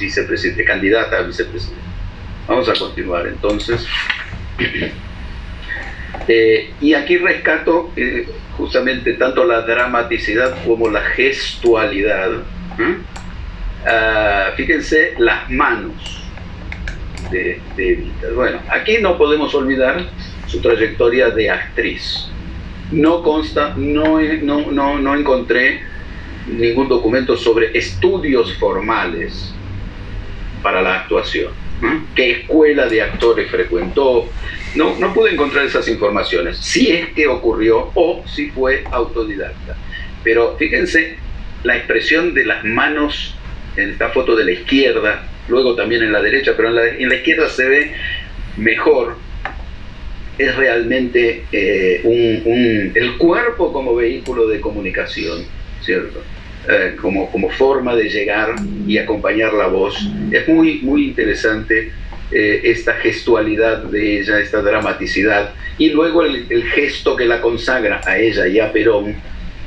Speaker 1: vicepresidente, candidata a vicepresidente. Vamos a continuar entonces. Eh, y aquí rescato eh, justamente tanto la dramaticidad como la gestualidad. Ah, fíjense las manos de, Evita. Bueno, aquí no podemos olvidar su trayectoria de actriz. No consta, no, no, no encontré ningún documento sobre estudios formales para la actuación. ¿Qué escuela de actores frecuentó? No, no pude encontrar esas informaciones, si es que ocurrió o si fue autodidacta. Pero fíjense la expresión de las manos en esta foto de la izquierda, luego también en la derecha, pero en la, en la izquierda se ve mejor. Es realmente eh, un, el cuerpo como vehículo de comunicación, ¿cierto? Eh, como, como forma de llegar y acompañar la voz. Es muy, muy interesante eh, esta gestualidad de ella, esta dramaticidad, y luego el, gesto que la consagra a ella y a Perón,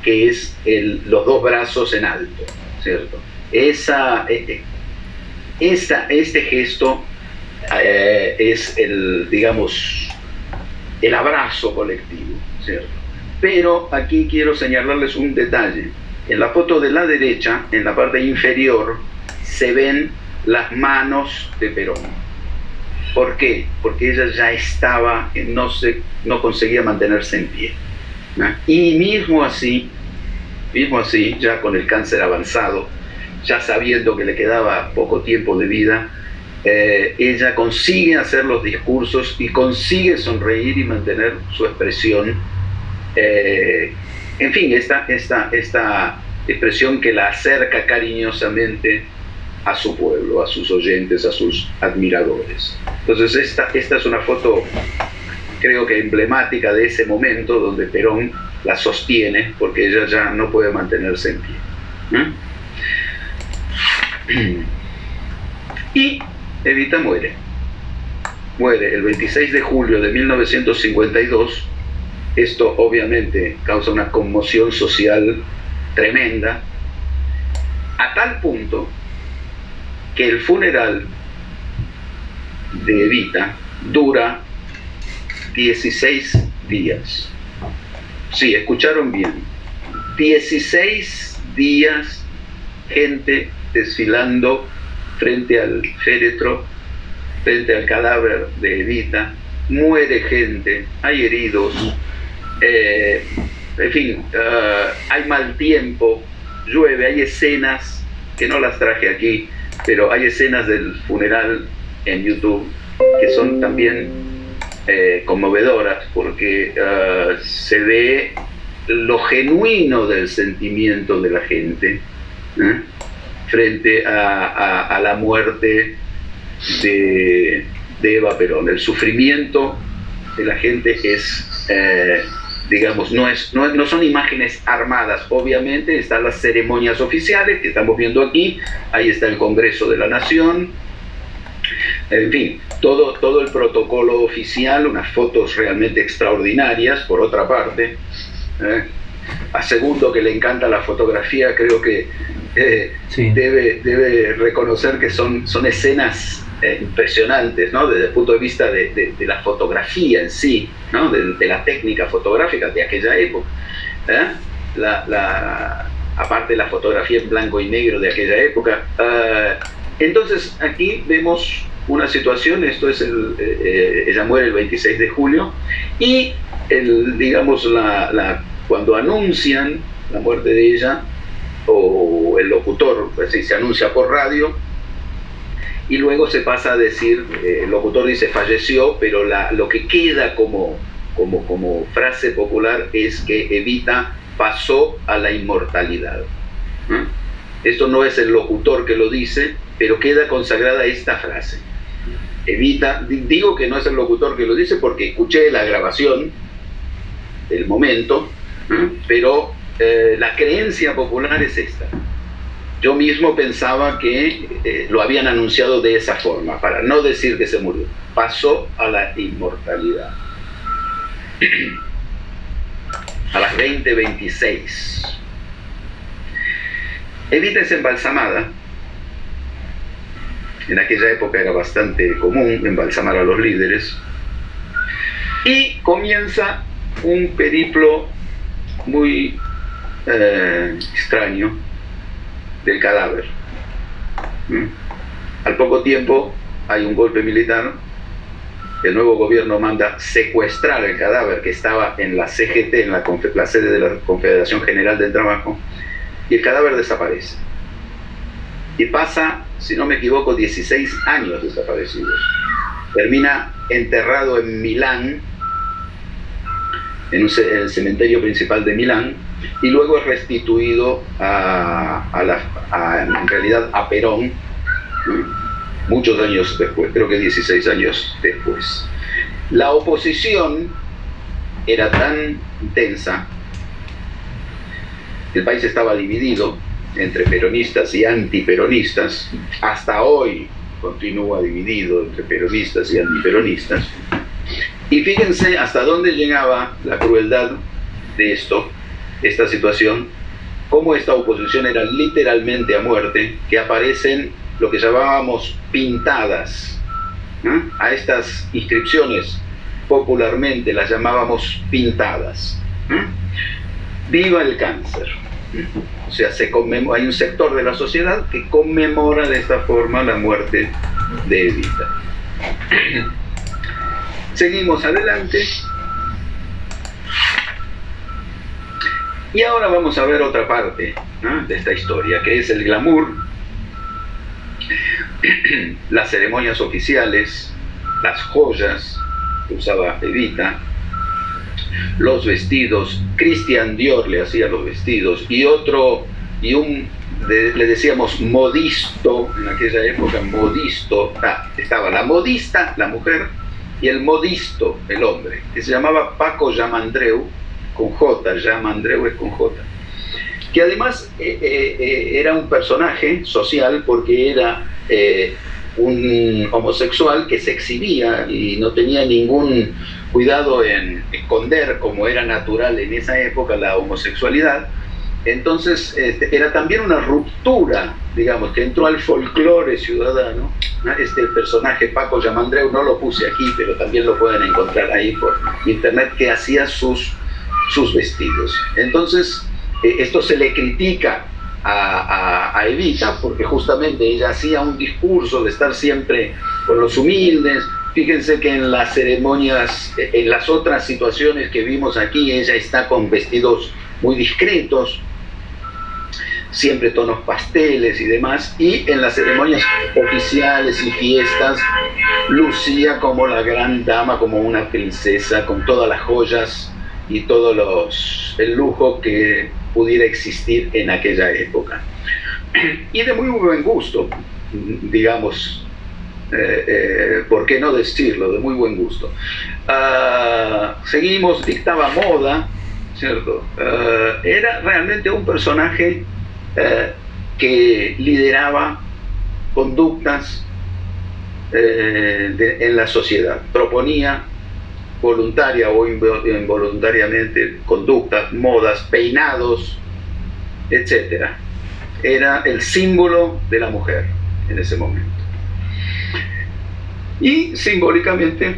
Speaker 1: que es el, los dos brazos en alto, ¿cierto? Esa, eh, esta, este gesto es el, digamos, el abrazo colectivo, ¿cierto? Pero aquí quiero señalarles un detalle. En la foto de la derecha, en la parte inferior, se ven las manos de Perón. ¿Por qué? Porque ella ya estaba, no, se, no conseguía mantenerse en pie. Y mismo así, mismo así, ya con el cáncer avanzado, ya sabiendo que le quedaba poco tiempo de vida, eh, ella consigue hacer los discursos y consigue sonreír y mantener su expresión eh, en fin, esta, esta, esta expresión que la acerca cariñosamente a su pueblo, a sus oyentes, a sus admiradores. Entonces esta, esta es una foto creo que emblemática de ese momento donde Perón la sostiene porque ella ya no puede mantenerse en pie. [CLEARS THROAT] Y Evita muere. Muere el 26 de julio de 1952. Esto obviamente causa una conmoción social tremenda, a tal punto que el funeral de Evita dura 16 días. Sí, escucharon bien. 16 días gente desfilando frente al féretro, frente al cadáver de Evita. Muere gente, hay heridos, eh, en fin, eh, hay mal tiempo, llueve, hay escenas que no las traje aquí, pero hay escenas del funeral en YouTube que son también eh, conmovedoras porque se ve lo genuino del sentimiento de la gente frente a, la muerte de, Eva Perón. El sufrimiento de la gente es, digamos, no, es, no, no, son imágenes armadas, obviamente están las ceremonias oficiales que estamos viendo aquí, ahí está el Congreso de la Nación, en fin, todo, todo el protocolo oficial, unas fotos realmente extraordinarias, por otra parte. ¿eh? A segundo que le encanta la fotografía, creo que eh, debe, debe reconocer que son, son escenas eh, impresionantes, ¿no? Desde el punto de vista de, la fotografía en sí, ¿no? De, la técnica fotográfica de aquella época. La, aparte de la fotografía en blanco y negro de aquella época. entonces aquí vemos una situación, esto es, eh, eh, ella muere el 26 de julio, y el, digamos, la, la, cuando anuncian la muerte de ella, o el locutor, pues, se anuncia por radio, y luego se pasa a decir, eh, el locutor dice falleció, pero lo que queda como, frase popular es que Evita pasó a la inmortalidad. Esto no es el locutor que lo dice, pero queda consagrada esta frase evita, digo que no es el locutor que lo dice porque escuché la grabación del momento, pero eh, la creencia popular es esta. Yo mismo pensaba que eh, lo habían anunciado de esa forma, para no decir que se murió. Pasó a la inmortalidad. [CLEARS THROAT] a las 20:26. Evita es embalsamada en aquella época era bastante común embalsamar a los líderes. Y comienza un periplo muy eh, extraño del cadáver. ¿Mm? Al poco tiempo hay un golpe militar, el nuevo gobierno manda secuestrar el cadáver que estaba en la CGT, en la, sede de la Confederación General del Trabajo, y el cadáver desaparece. Y pasa si no me equivoco, 16 años desaparecidos. Termina enterrado en Milán, en, el cementerio principal de Milán, y luego es restituido a, en realidad a Perón, muchos años después, creo que 16 años después. La oposición era tan intensa, el país estaba dividido, entre peronistas y antiperonistas, hasta hoy continúa dividido entre peronistas y antiperonistas. Y fíjense hasta dónde llegaba la crueldad de esto, esta situación, cómo esta oposición era literalmente a muerte, que aparecen lo que llamábamos pintadas. A estas inscripciones popularmente las llamábamos pintadas. Viva el cáncer. O sea, se hay un sector de la sociedad que conmemora de esta forma la muerte de Evita. [CLEARS THROAT] Seguimos adelante. Y ahora vamos a ver otra parte de esta historia, que es el glamour, [CLEARS THROAT] las ceremonias oficiales, las joyas que usaba Evita, los vestidos, Christian Dior le hacía los vestidos y otro, y un, le decíamos modisto, en aquella época modisto, ah, estaba la modista, la mujer, y el modisto, el hombre, que se llamaba Paco Yamandreu, con J, Yamandreu es con J, que además eh, eh, eh, era un personaje social porque era un homosexual que se exhibía y no tenía ningún cuidado en esconder como era natural en esa época la homosexualidad. Entonces este, era también una ruptura, digamos, que entró al folclore ciudadano. Este personaje Paco Yamandreu, no lo puse aquí, pero también lo pueden encontrar ahí por internet, que hacía sus, sus vestidos. Entonces, eh, esto se le critica a, Evita, porque justamente ella hacía un discurso de estar siempre con los humildes. Fíjense que en las ceremonias, en las otras situaciones que vimos aquí, ella está con vestidos muy discretos, siempre tonos pasteles y demás, y en las ceremonias oficiales y fiestas lucía como la gran dama, como una princesa, con todas las joyas y todo los, el lujo que pudiera existir en aquella época. Y de muy buen gusto, digamos, eh, eh, ¿por qué no decirlo? De muy buen gusto. Ah, seguimos, dictaba moda, ¿cierto? Ah, era realmente un personaje eh, que lideraba conductas en la sociedad, proponía voluntaria o involuntariamente conductas, modas, peinados, etc. Era el símbolo de la mujer en ese momento. Y simbólicamente,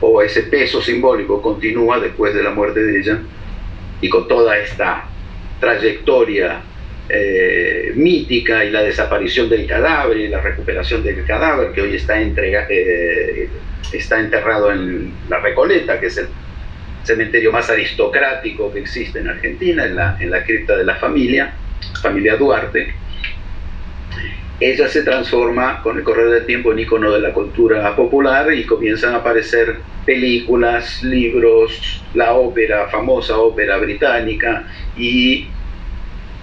Speaker 1: o ese peso simbólico continúa después de la muerte de ella, y con toda esta trayectoria eh, mítica y la desaparición del cadáver y la recuperación del cadáver que hoy está, entrega, eh, está enterrado en la Recoleta, que es el cementerio más aristocrático que existe en Argentina, en la, en la cripta de la familia, familia Duarte. Ella se transforma con el correr del tiempo en icono de la cultura popular y comienzan a aparecer películas, libros, la ópera, famosa ópera británica y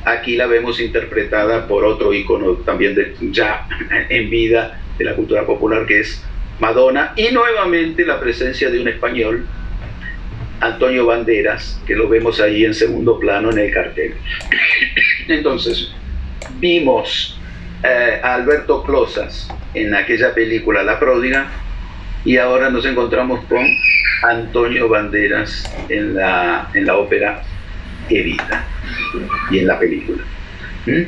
Speaker 1: Aquí la vemos interpretada por otro ícono también de, ya [LAUGHS] en vida de la cultura popular que es Madonna y nuevamente la presencia de un español, Antonio Banderas, que lo vemos ahí en segundo plano en el cartel. [CLEARS THROAT] Entonces, vimos eh, a Alberto Closas en aquella película La Pródiga y ahora nos encontramos con Antonio Banderas en la, en la ópera Evita y en la película. ¿Mm?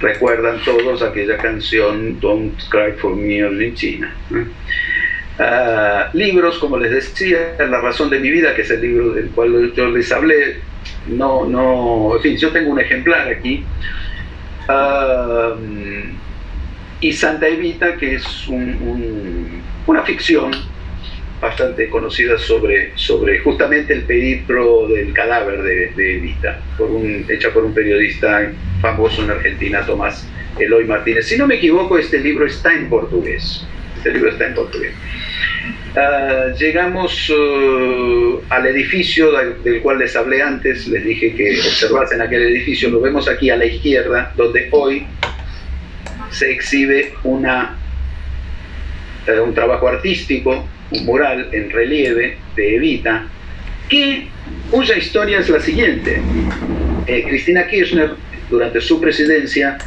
Speaker 1: Recuerdan todos aquella canción Don't Cry for Me Argentina. Uh, libros, como les decía, La razón de mi vida, que es el libro del cual yo les hablé, no, no, en fin, yo tengo un ejemplar aquí. Uh, y Santa Evita, que es un, una ficción bastante conocida sobre, sobre justamente el periplo del cadáver de, Evita, por un, hecha por un periodista famoso en Argentina, Tomás Eloy Martínez. Si no me equivoco, este libro está en portugués. Este libro está en portugués. Ah, llegamos uh, al edificio del, cual les hablé antes, les dije que observasen aquel edificio, lo vemos aquí a la izquierda, donde hoy se exhibe una, eh, un trabajo artístico un mural en relieve de Evita, que, cuya historia es la siguiente. Eh, Cristina Kirchner, durante su presidencia,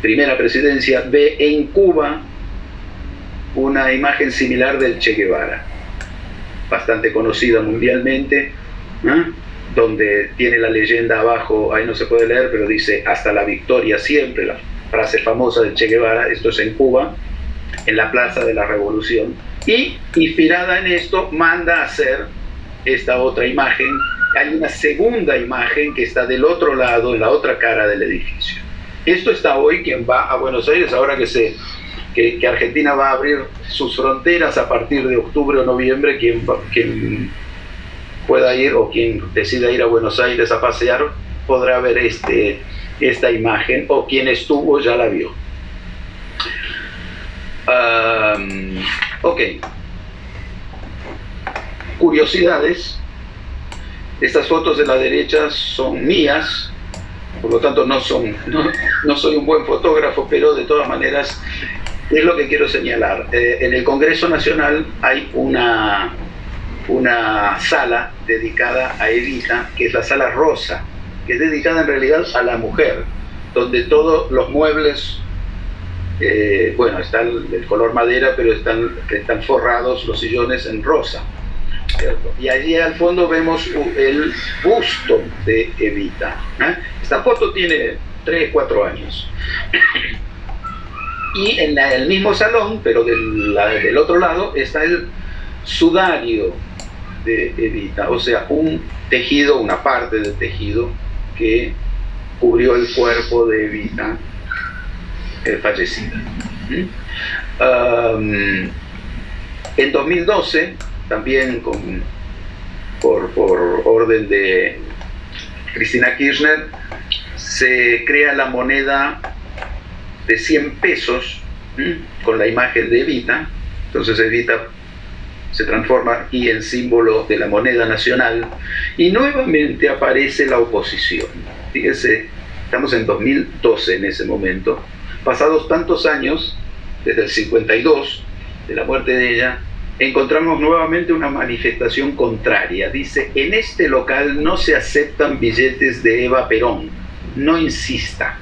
Speaker 1: primera presidencia, ve en Cuba una imagen similar del Che Guevara, bastante conocida mundialmente, donde tiene la leyenda abajo, ahí no se puede leer, pero dice hasta la victoria siempre, la frase famosa del Che Guevara, esto es en Cuba, en la Plaza de la Revolución y inspirada en esto manda a hacer esta otra imagen. Hay una segunda imagen que está del otro lado, en la otra cara del edificio. Esto está hoy, quien va a Buenos Aires, ahora que, se, que, Argentina va a abrir sus fronteras a partir de octubre o noviembre, quien, quien pueda ir o quien decida ir a Buenos Aires a pasear podrá ver este, esta imagen o quien estuvo ya la vio. Ok. curiosidades. Estas fotos de la derecha son mías, por lo tanto no, son, no, soy un buen fotógrafo, pero de todas maneras es lo que quiero señalar. Eh, en el Congreso Nacional hay una, una sala dedicada a Evita, que es la sala rosa, que es dedicada en realidad a la mujer, donde todos los muebles, eh, bueno, están del color madera, pero están, están forrados los sillones en rosa. Y allí al fondo vemos el busto de Evita. ¿eh? Esta foto tiene 3, 4 años. [CLEARS THROAT] Y en el mismo salón, pero del, del otro lado, está el sudario de Evita, o sea, un tejido, una parte del tejido que cubrió el cuerpo de Evita eh, fallecida. ¿Mm? en 2012, también con, por, por orden de Cristina Kirchner, se crea la moneda de 100 pesos con la imagen de Evita. Entonces Evita se transforma aquí en símbolo de la moneda nacional y nuevamente aparece la oposición. Fíjense, estamos en 2012 en ese momento, pasados tantos años, desde el 52, de la muerte de ella, encontramos nuevamente una manifestación contraria. Dice, en este local no se aceptan billetes de Eva Perón, no insista.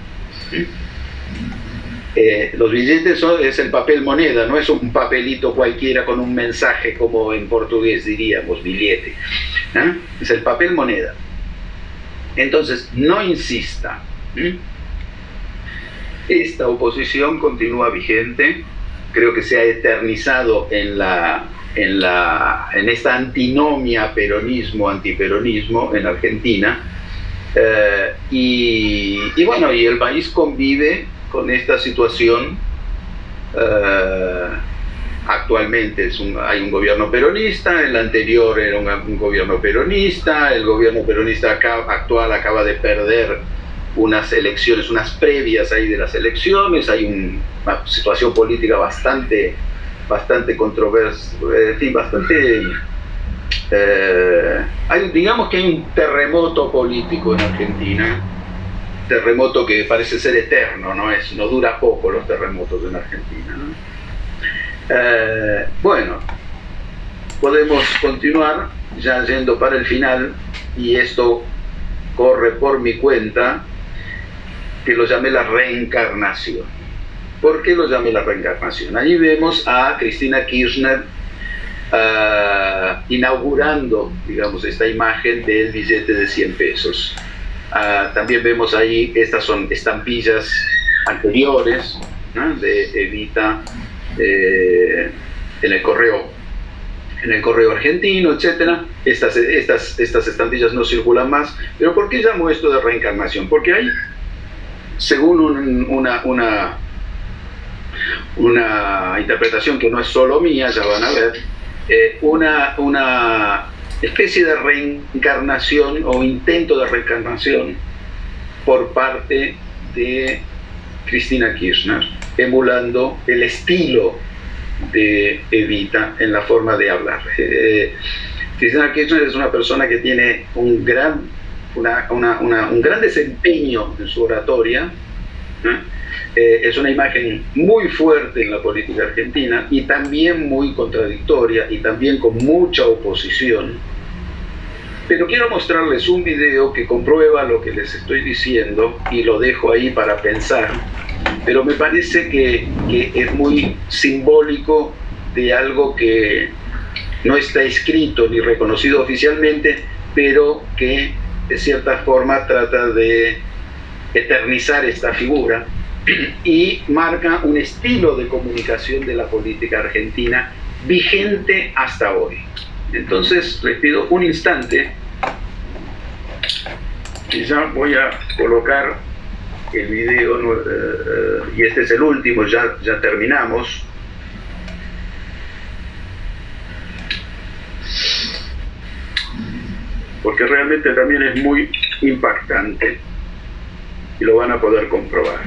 Speaker 1: Eh, los billetes son, es el papel moneda, no es un papelito cualquiera con un mensaje como en portugués diríamos, billete. Es el papel moneda. Entonces, no insista. Esta oposición continúa vigente, creo que se ha eternizado en, la, en, la, en esta antinomia peronismo-antiperonismo en Argentina. Eh, y, bueno, y el país convive con esta situación. Eh, actualmente es hay un gobierno peronista, el anterior era un, gobierno peronista, el gobierno peronista actual acaba de perder unas elecciones, unas previas ahí de las elecciones, hay una situación política bastante, bastante controversa, en fin, bastante... Eh, hay, digamos que hay un terremoto político en Argentina, terremoto que parece ser eterno, no, es, no dura poco los terremotos en Argentina. Eh, bueno, podemos continuar ya yendo para el final y esto corre por mi cuenta, que lo llamé la reencarnación. ¿Por qué lo llamé la reencarnación? Allí vemos a Cristina Kirchner eh, inaugurando, digamos, esta imagen del billete de 100 pesos. Ah, también vemos ahí, estas son estampillas anteriores de Evita eh, en el correo en el correo argentino, etcétera. Estas, estas, estas estampillas no circulan más. Pero ¿por qué llamo esto de reencarnación? Porque hay, según una, una, una interpretación que no es solo mía, ya van a ver, eh, una, una especie de reencarnación o intento de reencarnación por parte de Cristina Kirchner, emulando el estilo de Evita en la forma de hablar. Eh, Cristina Kirchner es una persona que tiene un gran, un gran desempeño en su oratoria, eh, es una imagen muy fuerte en la política argentina y también muy contradictoria y también con mucha oposición pero quiero mostrarles un video que comprueba lo que les estoy diciendo y lo dejo ahí para pensar. Pero me parece que, es muy simbólico de algo que no está escrito ni reconocido oficialmente, pero que de cierta forma trata de eternizar esta figura [CLEARS THROAT] y marca un estilo de comunicación de la política argentina vigente hasta hoy. Entonces, les pido un instante y ya voy a colocar el video, eh, eh, y este es el último, ya, ya terminamos. Porque realmente también es muy impactante y lo van a poder comprobar.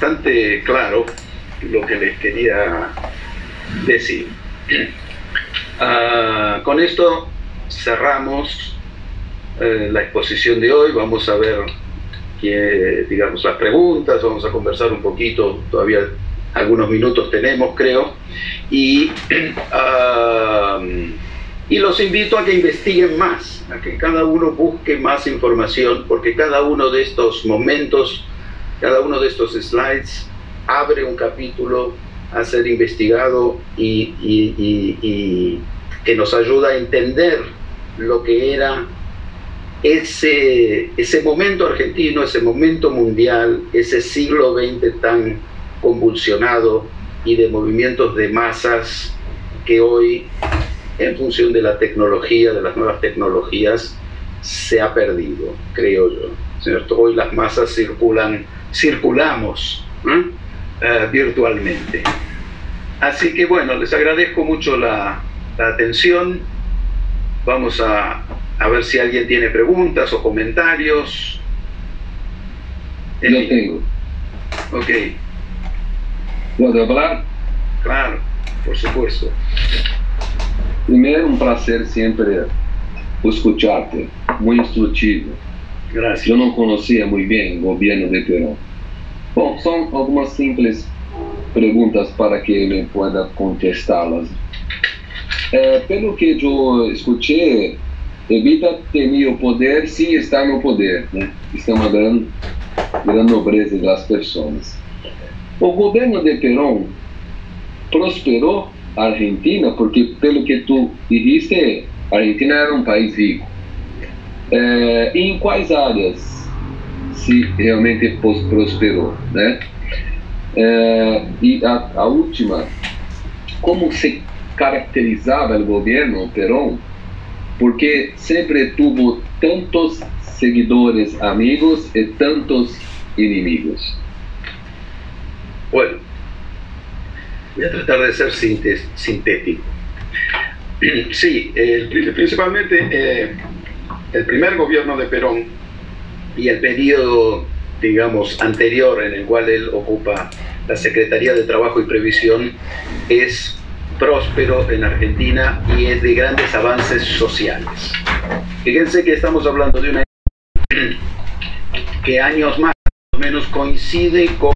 Speaker 1: Bastante claro lo que les quería decir. Ah, con esto cerramos eh, la exposición de hoy. Vamos a ver, digamos, las preguntas, vamos a conversar un poquito, todavía algunos minutos tenemos, creo. Y, [CLEARS THROAT] ah, y los invito a que investiguen más, a que cada uno busque más información, porque cada uno de estos momentos, cada uno de estos slides abre un capítulo a ser investigado y, que nos ayuda a entender lo que era ese, ese momento argentino, ese momento mundial, ese siglo XX tan convulsionado y de movimientos de masas que hoy, en función de la tecnología, de las nuevas tecnologías, se ha perdido, creo yo. Hoy las masas circulan, circulamos ¿eh? Virtualmente. Así que bueno, les agradezco mucho la, la atención. Vamos a, a ver si alguien tiene preguntas o comentarios.
Speaker 4: Yo
Speaker 1: Eli,
Speaker 4: tengo.
Speaker 1: Ok,
Speaker 4: ¿Puedo hablar?
Speaker 1: claro, por supuesto.
Speaker 4: Primeiro, um prazer sempre escucharte. Muito instrutivo.
Speaker 1: Gracias.
Speaker 4: Eu não conhecia muito bem o governo de Perón. Bom, são algumas simples perguntas para que ele pueda contestá-las. Eh, pelo que eu escutei, Evita temia o poder sim está no poder. Né? Isso é uma grande, grande nobreza das pessoas. O governo de Perón prosperou a Argentina porque, pelo que tu dijiste, Argentina era um país rico. É, em quais áreas se realmente prosperou, né? É, e a, a última, como se caracterizava o governo Perón? Porque sempre tuvo tantos seguidores amigos e tantos inimigos.
Speaker 1: Bueno, voy a tratar de ser sintético. [CLEARS THROAT] Sí, pri- principalmente eh, el primer gobierno de Perón y el periodo, digamos, anterior en el cual él ocupa la Secretaría de Trabajo y Previsión es próspero en Argentina y es de grandes avances sociales. Fíjense que estamos hablando de una que años más o menos coincide con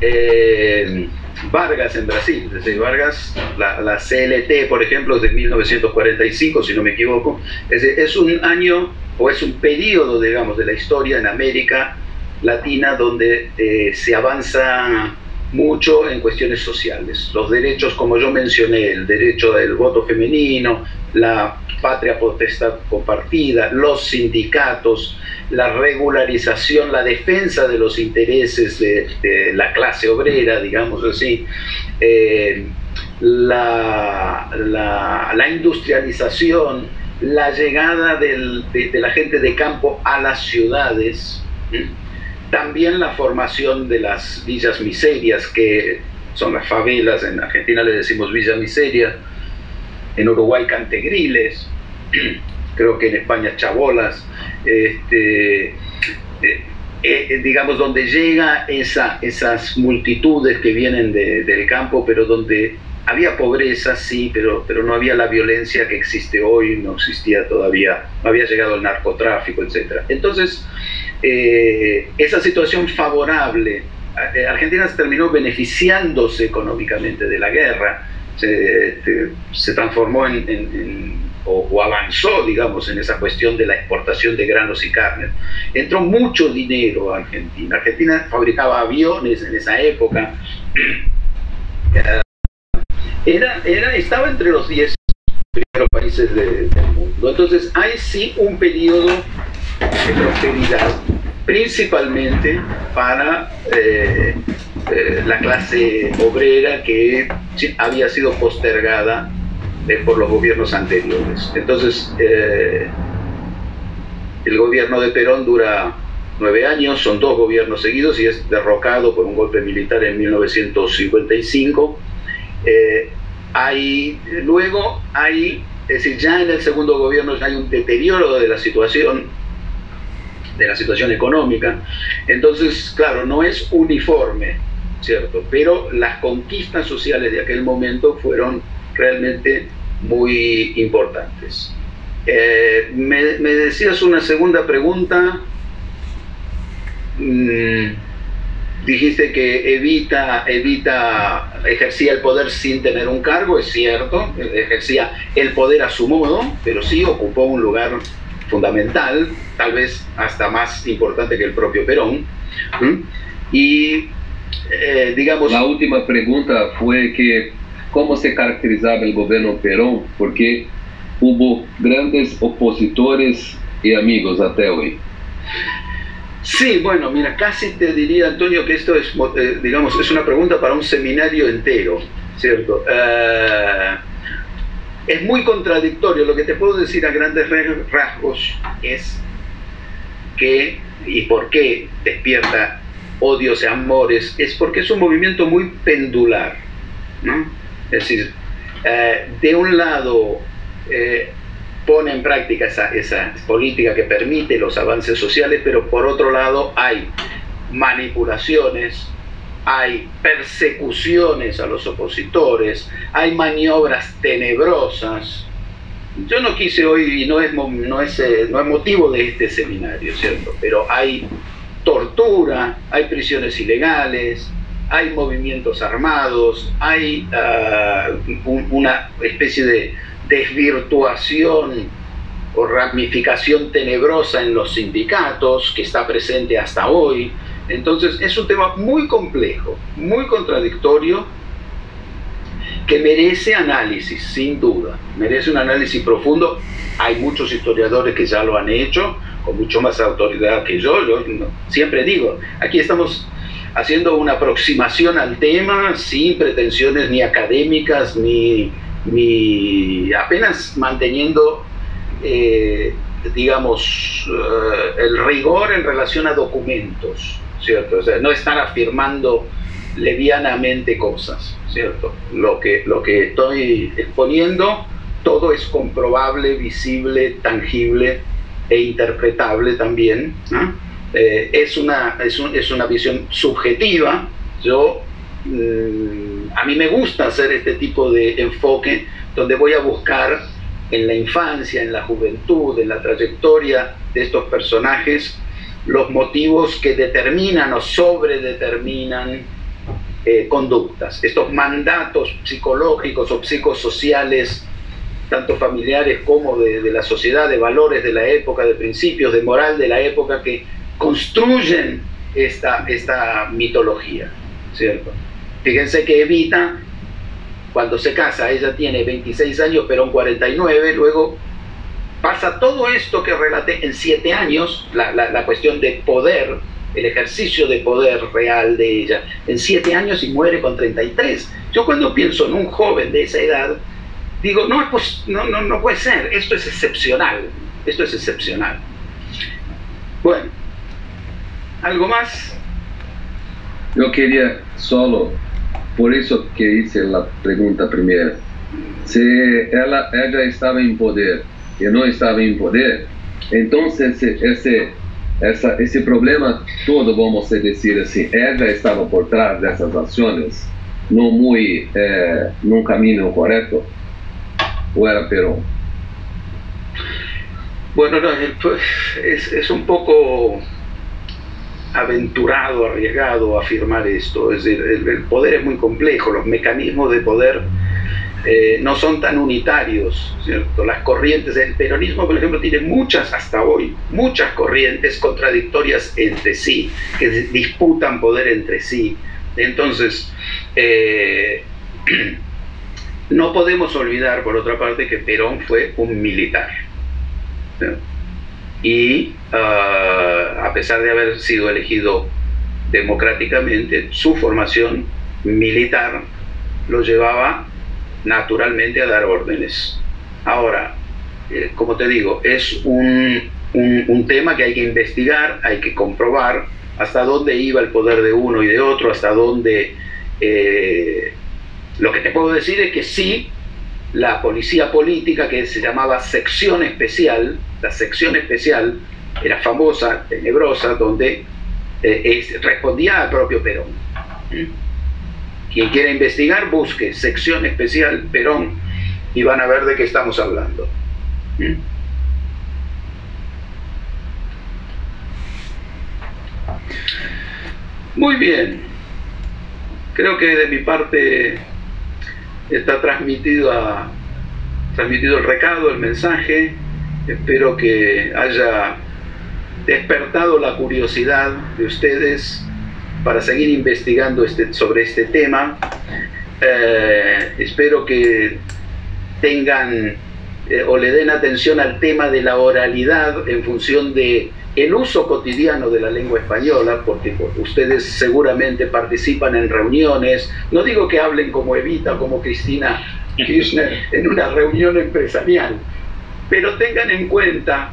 Speaker 1: eh, Vargas en Brasil. Es decir, Vargas, la, CLT, por ejemplo, es de 1945, si no me equivoco. Es, es un año o es un periodo, digamos, de la historia en América Latina donde eh, se avanza mucho en cuestiones sociales. Los derechos, como yo mencioné, el derecho del voto femenino, la patria potestad compartida, los sindicatos, la regularización, la defensa de los intereses de, la clase obrera, digamos así, eh, la, industrialización, la llegada de, la gente de campo a las ciudades, también la formación de las villas miserias, que son las favelas, en Argentina le decimos villa miseria, en Uruguay cantegriles, creo que en España chabolas, este, eh, eh, digamos, donde llega esa, esas multitudes que vienen del campo, pero donde había pobreza, sí, pero, pero no había la violencia que existe hoy, no existía todavía, no había llegado el narcotráfico, etc. Entonces, eh, esa situación favorable, Argentina se terminó beneficiándose económicamente de la guerra, se, este, se transformó en o, avanzó, digamos, en esa cuestión de la exportación de granos y carnes. Entró mucho dinero a Argentina. Argentina fabricaba aviones en esa época. [CLEARS THROAT] Era, era, estaba entre los 10 primeros países del mundo. Entonces hay sí un periodo de prosperidad, principalmente para eh, eh, la clase obrera que había sido postergada por los gobiernos anteriores. Entonces, eh, el gobierno de Perón dura nueve años, son dos gobiernos seguidos y es derrocado por un golpe militar en 1955. Eh, hay, luego hay, es decir, ya en el segundo gobierno hay un deterioro de la situación, de la situación económica. Entonces, claro, no es uniforme, ¿cierto? Pero las conquistas sociales de aquel momento fueron realmente muy importantes. Eh, me, decías una segunda pregunta. Mm, dijiste que Evita, Evita ejercía el poder sin tener un cargo, es cierto, ejercía el poder a su modo, pero sí ocupó un lugar fundamental, tal vez hasta más importante que el propio Perón. Y
Speaker 4: eh, digamos... La última pregunta fue que cómo se caracterizaba el gobierno Perón, porque hubo grandes opositores y amigos hasta hoy.
Speaker 1: Sí, bueno, mira, casi te diría, Antonio, que esto es, eh, digamos, es una pregunta para un seminario entero, ¿cierto? Eh, es muy contradictorio. Lo que te puedo decir a grandes rasgos es que, y por qué despierta odios y amores, es porque es un movimiento muy pendular, ¿no? Es decir, eh, de un lado eh, pone en práctica esa, esa política que permite los avances sociales, pero por otro lado hay manipulaciones, hay persecuciones a los opositores, hay maniobras tenebrosas. Yo no quise hoy, y no es, no es, eh, no es motivo de este seminario, ¿cierto? Pero hay tortura, hay prisiones ilegales, hay movimientos armados, hay ah, una especie de desvirtuación o ramificación tenebrosa en los sindicatos que está presente hasta hoy. Entonces es un tema muy complejo, muy contradictorio, que merece análisis, sin duda, merece un análisis profundo. Hay muchos historiadores que ya lo han hecho, con mucho más autoridad que yo. Yo siempre digo, aquí estamos haciendo una aproximación al tema sin pretensiones ni académicas ni, ni apenas manteniendo, eh, digamos, eh, el rigor en relación a documentos, ¿cierto? O sea, no estar afirmando levianamente cosas, ¿cierto? Lo que, lo que estoy exponiendo, todo es comprobable, visible, tangible e interpretable también, ¿no? Eh, es, una, es, es, una visión subjetiva. Yo, mm, a mí me gusta hacer este tipo de enfoque donde voy a buscar en la infancia, en la juventud, en la trayectoria de estos personajes, los motivos que determinan o sobredeterminan eh, conductas, estos mandatos psicológicos o psicosociales, tanto familiares como de, de, la sociedad, de valores de la época, de principios, de moral de la época, que construyen esta, esta mitología, ¿cierto? Fíjense que Evita, cuando se casa, ella tiene 26 años, pero un 49, luego pasa todo esto que relaté en siete años, la, la, cuestión de poder, el ejercicio de poder real de ella, en siete años y muere con 33. Yo cuando pienso en un joven de esa edad, digo, no, pues, no, no, no puede ser, esto es excepcional, esto es excepcional. Bueno, ¿algo más?
Speaker 4: Yo quería solo, por eso que hice la pregunta primera, si ella, ella estaba en poder y no estaba en poder, entonces ese, esa, ese problema todo, vamos a decir así, ella estaba por trás de esas acciones, no muy, eh, en un camino correcto, o era Perón.
Speaker 1: Bueno, no, pues, es, es un poco aventurado, arriesgado afirmar esto. Es decir, el, poder es muy complejo, los mecanismos de poder eh, no son tan unitarios, ¿cierto? Las corrientes, del peronismo, por ejemplo, tiene muchas hasta hoy, muchas corrientes contradictorias entre sí, que disputan poder entre sí. Entonces, eh, [CLEARS THROAT] no podemos olvidar, por otra parte, que Perón fue un militar y ah, a pesar de haber sido elegido democráticamente, su formación militar lo llevaba naturalmente a dar órdenes. Ahora, eh, como te digo, es un, un, tema que hay que investigar, hay que comprobar hasta dónde iba el poder de uno y de otro, hasta dónde... Eh, lo que te puedo decir es que sí, la policía política que se llamaba sección especial, la sección especial era famosa, tenebrosa, donde eh, respondía al propio Perón. ¿Mm? Quien quiera investigar, busque sección especial Perón y van a ver de qué estamos hablando. ¿Mm? Muy bien. Creo que de mi parte está transmitido, a, transmitido el recado, el mensaje. Espero que haya despertado la curiosidad de ustedes para seguir investigando este, sobre este tema. Eh, espero que tengan eh, o le den atención al tema de la oralidad en función de el uso cotidiano de la lengua española, porque ustedes seguramente participan en reuniones, no digo que hablen como Evita o como Cristina Kirchner [LAUGHS] en una reunión empresarial, pero tengan en cuenta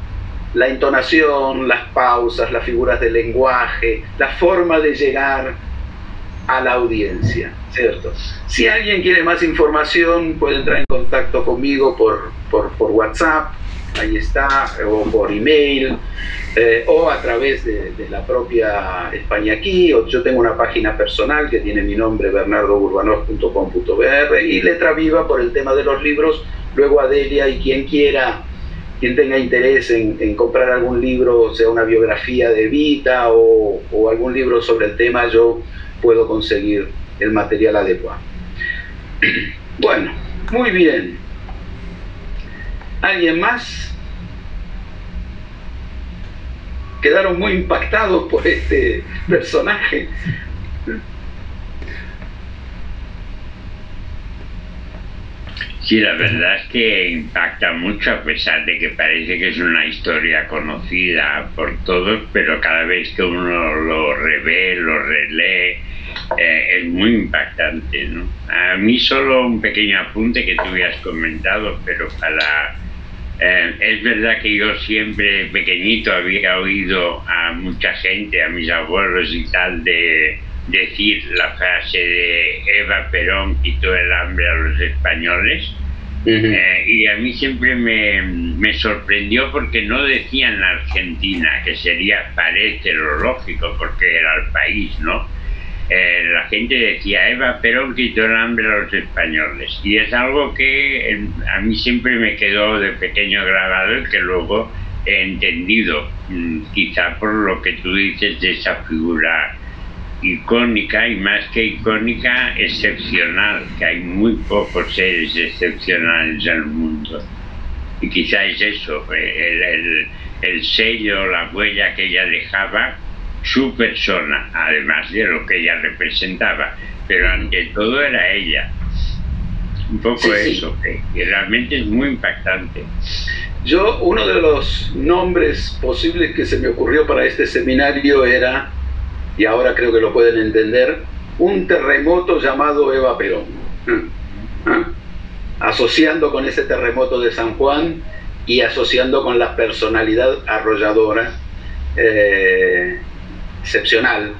Speaker 1: la entonación, las pausas, las figuras del lenguaje, la forma de llegar a la audiencia, ¿cierto? Si alguien quiere más información, puede entrar en contacto conmigo por, por, por WhatsApp, ahí está, o por email, eh, o a través de, la propia España aquí, o yo tengo una página personal que tiene mi nombre, bernardourbanov.com.br, y Letra Viva por el tema de los libros, luego Adelia y quien quiera, quien tenga interés en, comprar algún libro, sea una biografía de Vita o algún libro sobre el tema, yo puedo conseguir el material adecuado. [CLEARS THROAT] Bueno, muy bien. ¿Alguien más? Quedaron muy impactados por este personaje.
Speaker 5: Sí, la verdad es que impacta mucho a pesar de que parece que es una historia conocida por todos, pero cada vez que uno lo revé, lo relee, eh, es muy impactante. ¿no? A mí solo un pequeño apunte que tú habías comentado, pero para eh, es verdad que yo siempre pequeñito había oído a mucha gente, a mis abuelos y tal, de decir la frase de Eva Perón quitó el hambre a los españoles. Eh, y a mí siempre me, me, sorprendió porque no decían la Argentina, que sería, parece lo lógico, porque era el país, ¿no? Eh, la gente decía Eva Perón quitó el hambre a los españoles y es algo que eh, a mí siempre me quedó de pequeño grabado y que luego he entendido mm, quizá por lo que tú dices de esa figura icónica y más que icónica excepcional que hay muy pocos seres excepcionales en el mundo. Y quizá es eso el, el sello la huella que ella dejaba su persona, además de lo que ella representaba, pero ante todo era ella. Un poco eso, Que, realmente es muy impactante.
Speaker 1: Yo, uno de los nombres posibles que se me ocurrió para este seminario era, y ahora creo que lo pueden entender, un terremoto llamado Eva Perón. ¿Ah? ¿Ah? Asociando con ese terremoto de San Juan y asociando con la personalidad arrolladora, eh, excepcional,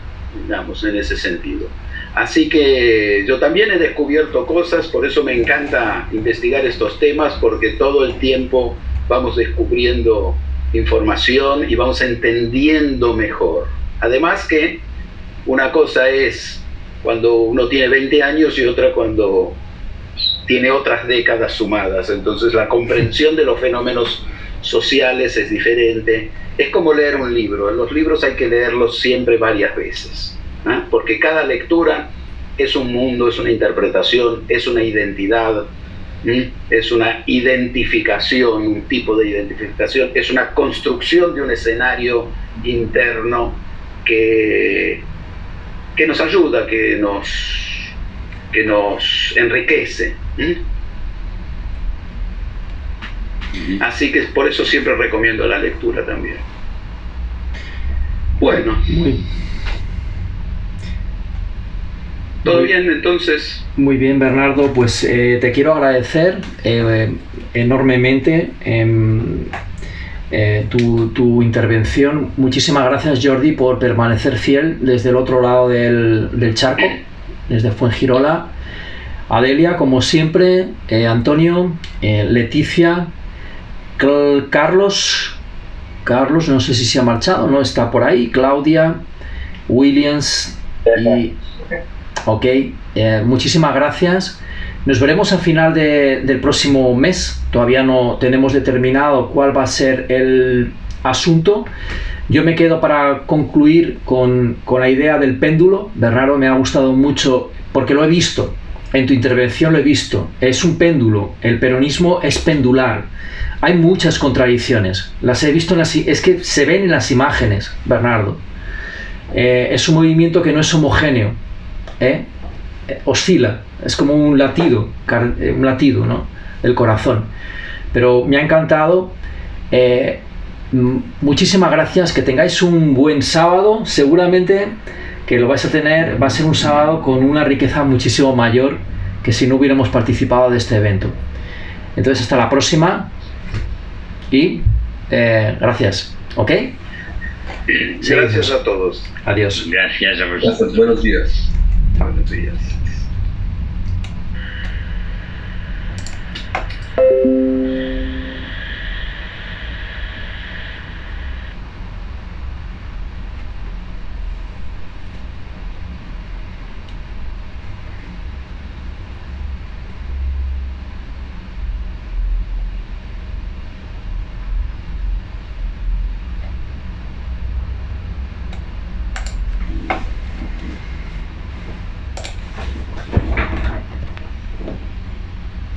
Speaker 1: digamos, en ese sentido. Así que yo también he descubierto cosas, por eso me encanta investigar estos temas, porque todo el tiempo vamos descubriendo información y vamos entendiendo mejor. Además que una cosa es cuando uno tiene 20 años y otra cuando tiene otras décadas sumadas. Entonces la comprensión de los fenómenos sociales es diferente. Es como leer un libro. Los libros hay que leerlos siempre varias veces, ¿eh? porque cada lectura es un mundo, es una interpretación, es una identidad, es una identificación, un tipo de identificación, es una construcción de un escenario interno que, que nos ayuda, que nos, que nos enriquece. Así que por eso siempre recomiendo la lectura también. Bueno. ¿Todo bien entonces?
Speaker 6: Muy bien, Bernardo. Pues eh, te quiero agradecer eh, enormemente em, eh, tu, intervención. Muchísimas gracias, Jordi, por permanecer fiel desde el otro lado del, charco, desde Fuengirola. Adelia, como siempre, Antonio, Leticia, Carlos, Carlos, no sé si se ha marchado, no está por ahí, Claudia, Williams y Ok, eh, muchísimas gracias. Nos veremos al final del próximo mes. Todavía no tenemos determinado cuál va a ser el asunto. Yo me quedo para concluir con, la idea del péndulo. Bernardo me ha gustado mucho porque lo he visto. En tu intervención lo he visto. Es un péndulo. El peronismo es pendular. Hay muchas contradicciones. Las he visto en las... Es que se ven en las imágenes, Bernardo. Eh, es un movimiento que no es homogéneo ¿eh? oscila, es como un latido, eh, un latido ¿no? del corazón. Pero me ha encantado. Eh, muchísimas gracias, que tengáis un buen sábado. Seguramente que lo vais a tener, va a ser un sábado con una riqueza muchísimo mayor que si no hubiéramos participado de este evento. Entonces, hasta la próxima y gracias. ¿Ok?
Speaker 1: Gracias a todos.
Speaker 6: Adiós.
Speaker 5: Gracias a vosotros.
Speaker 4: Buenos días.
Speaker 1: Buenos días.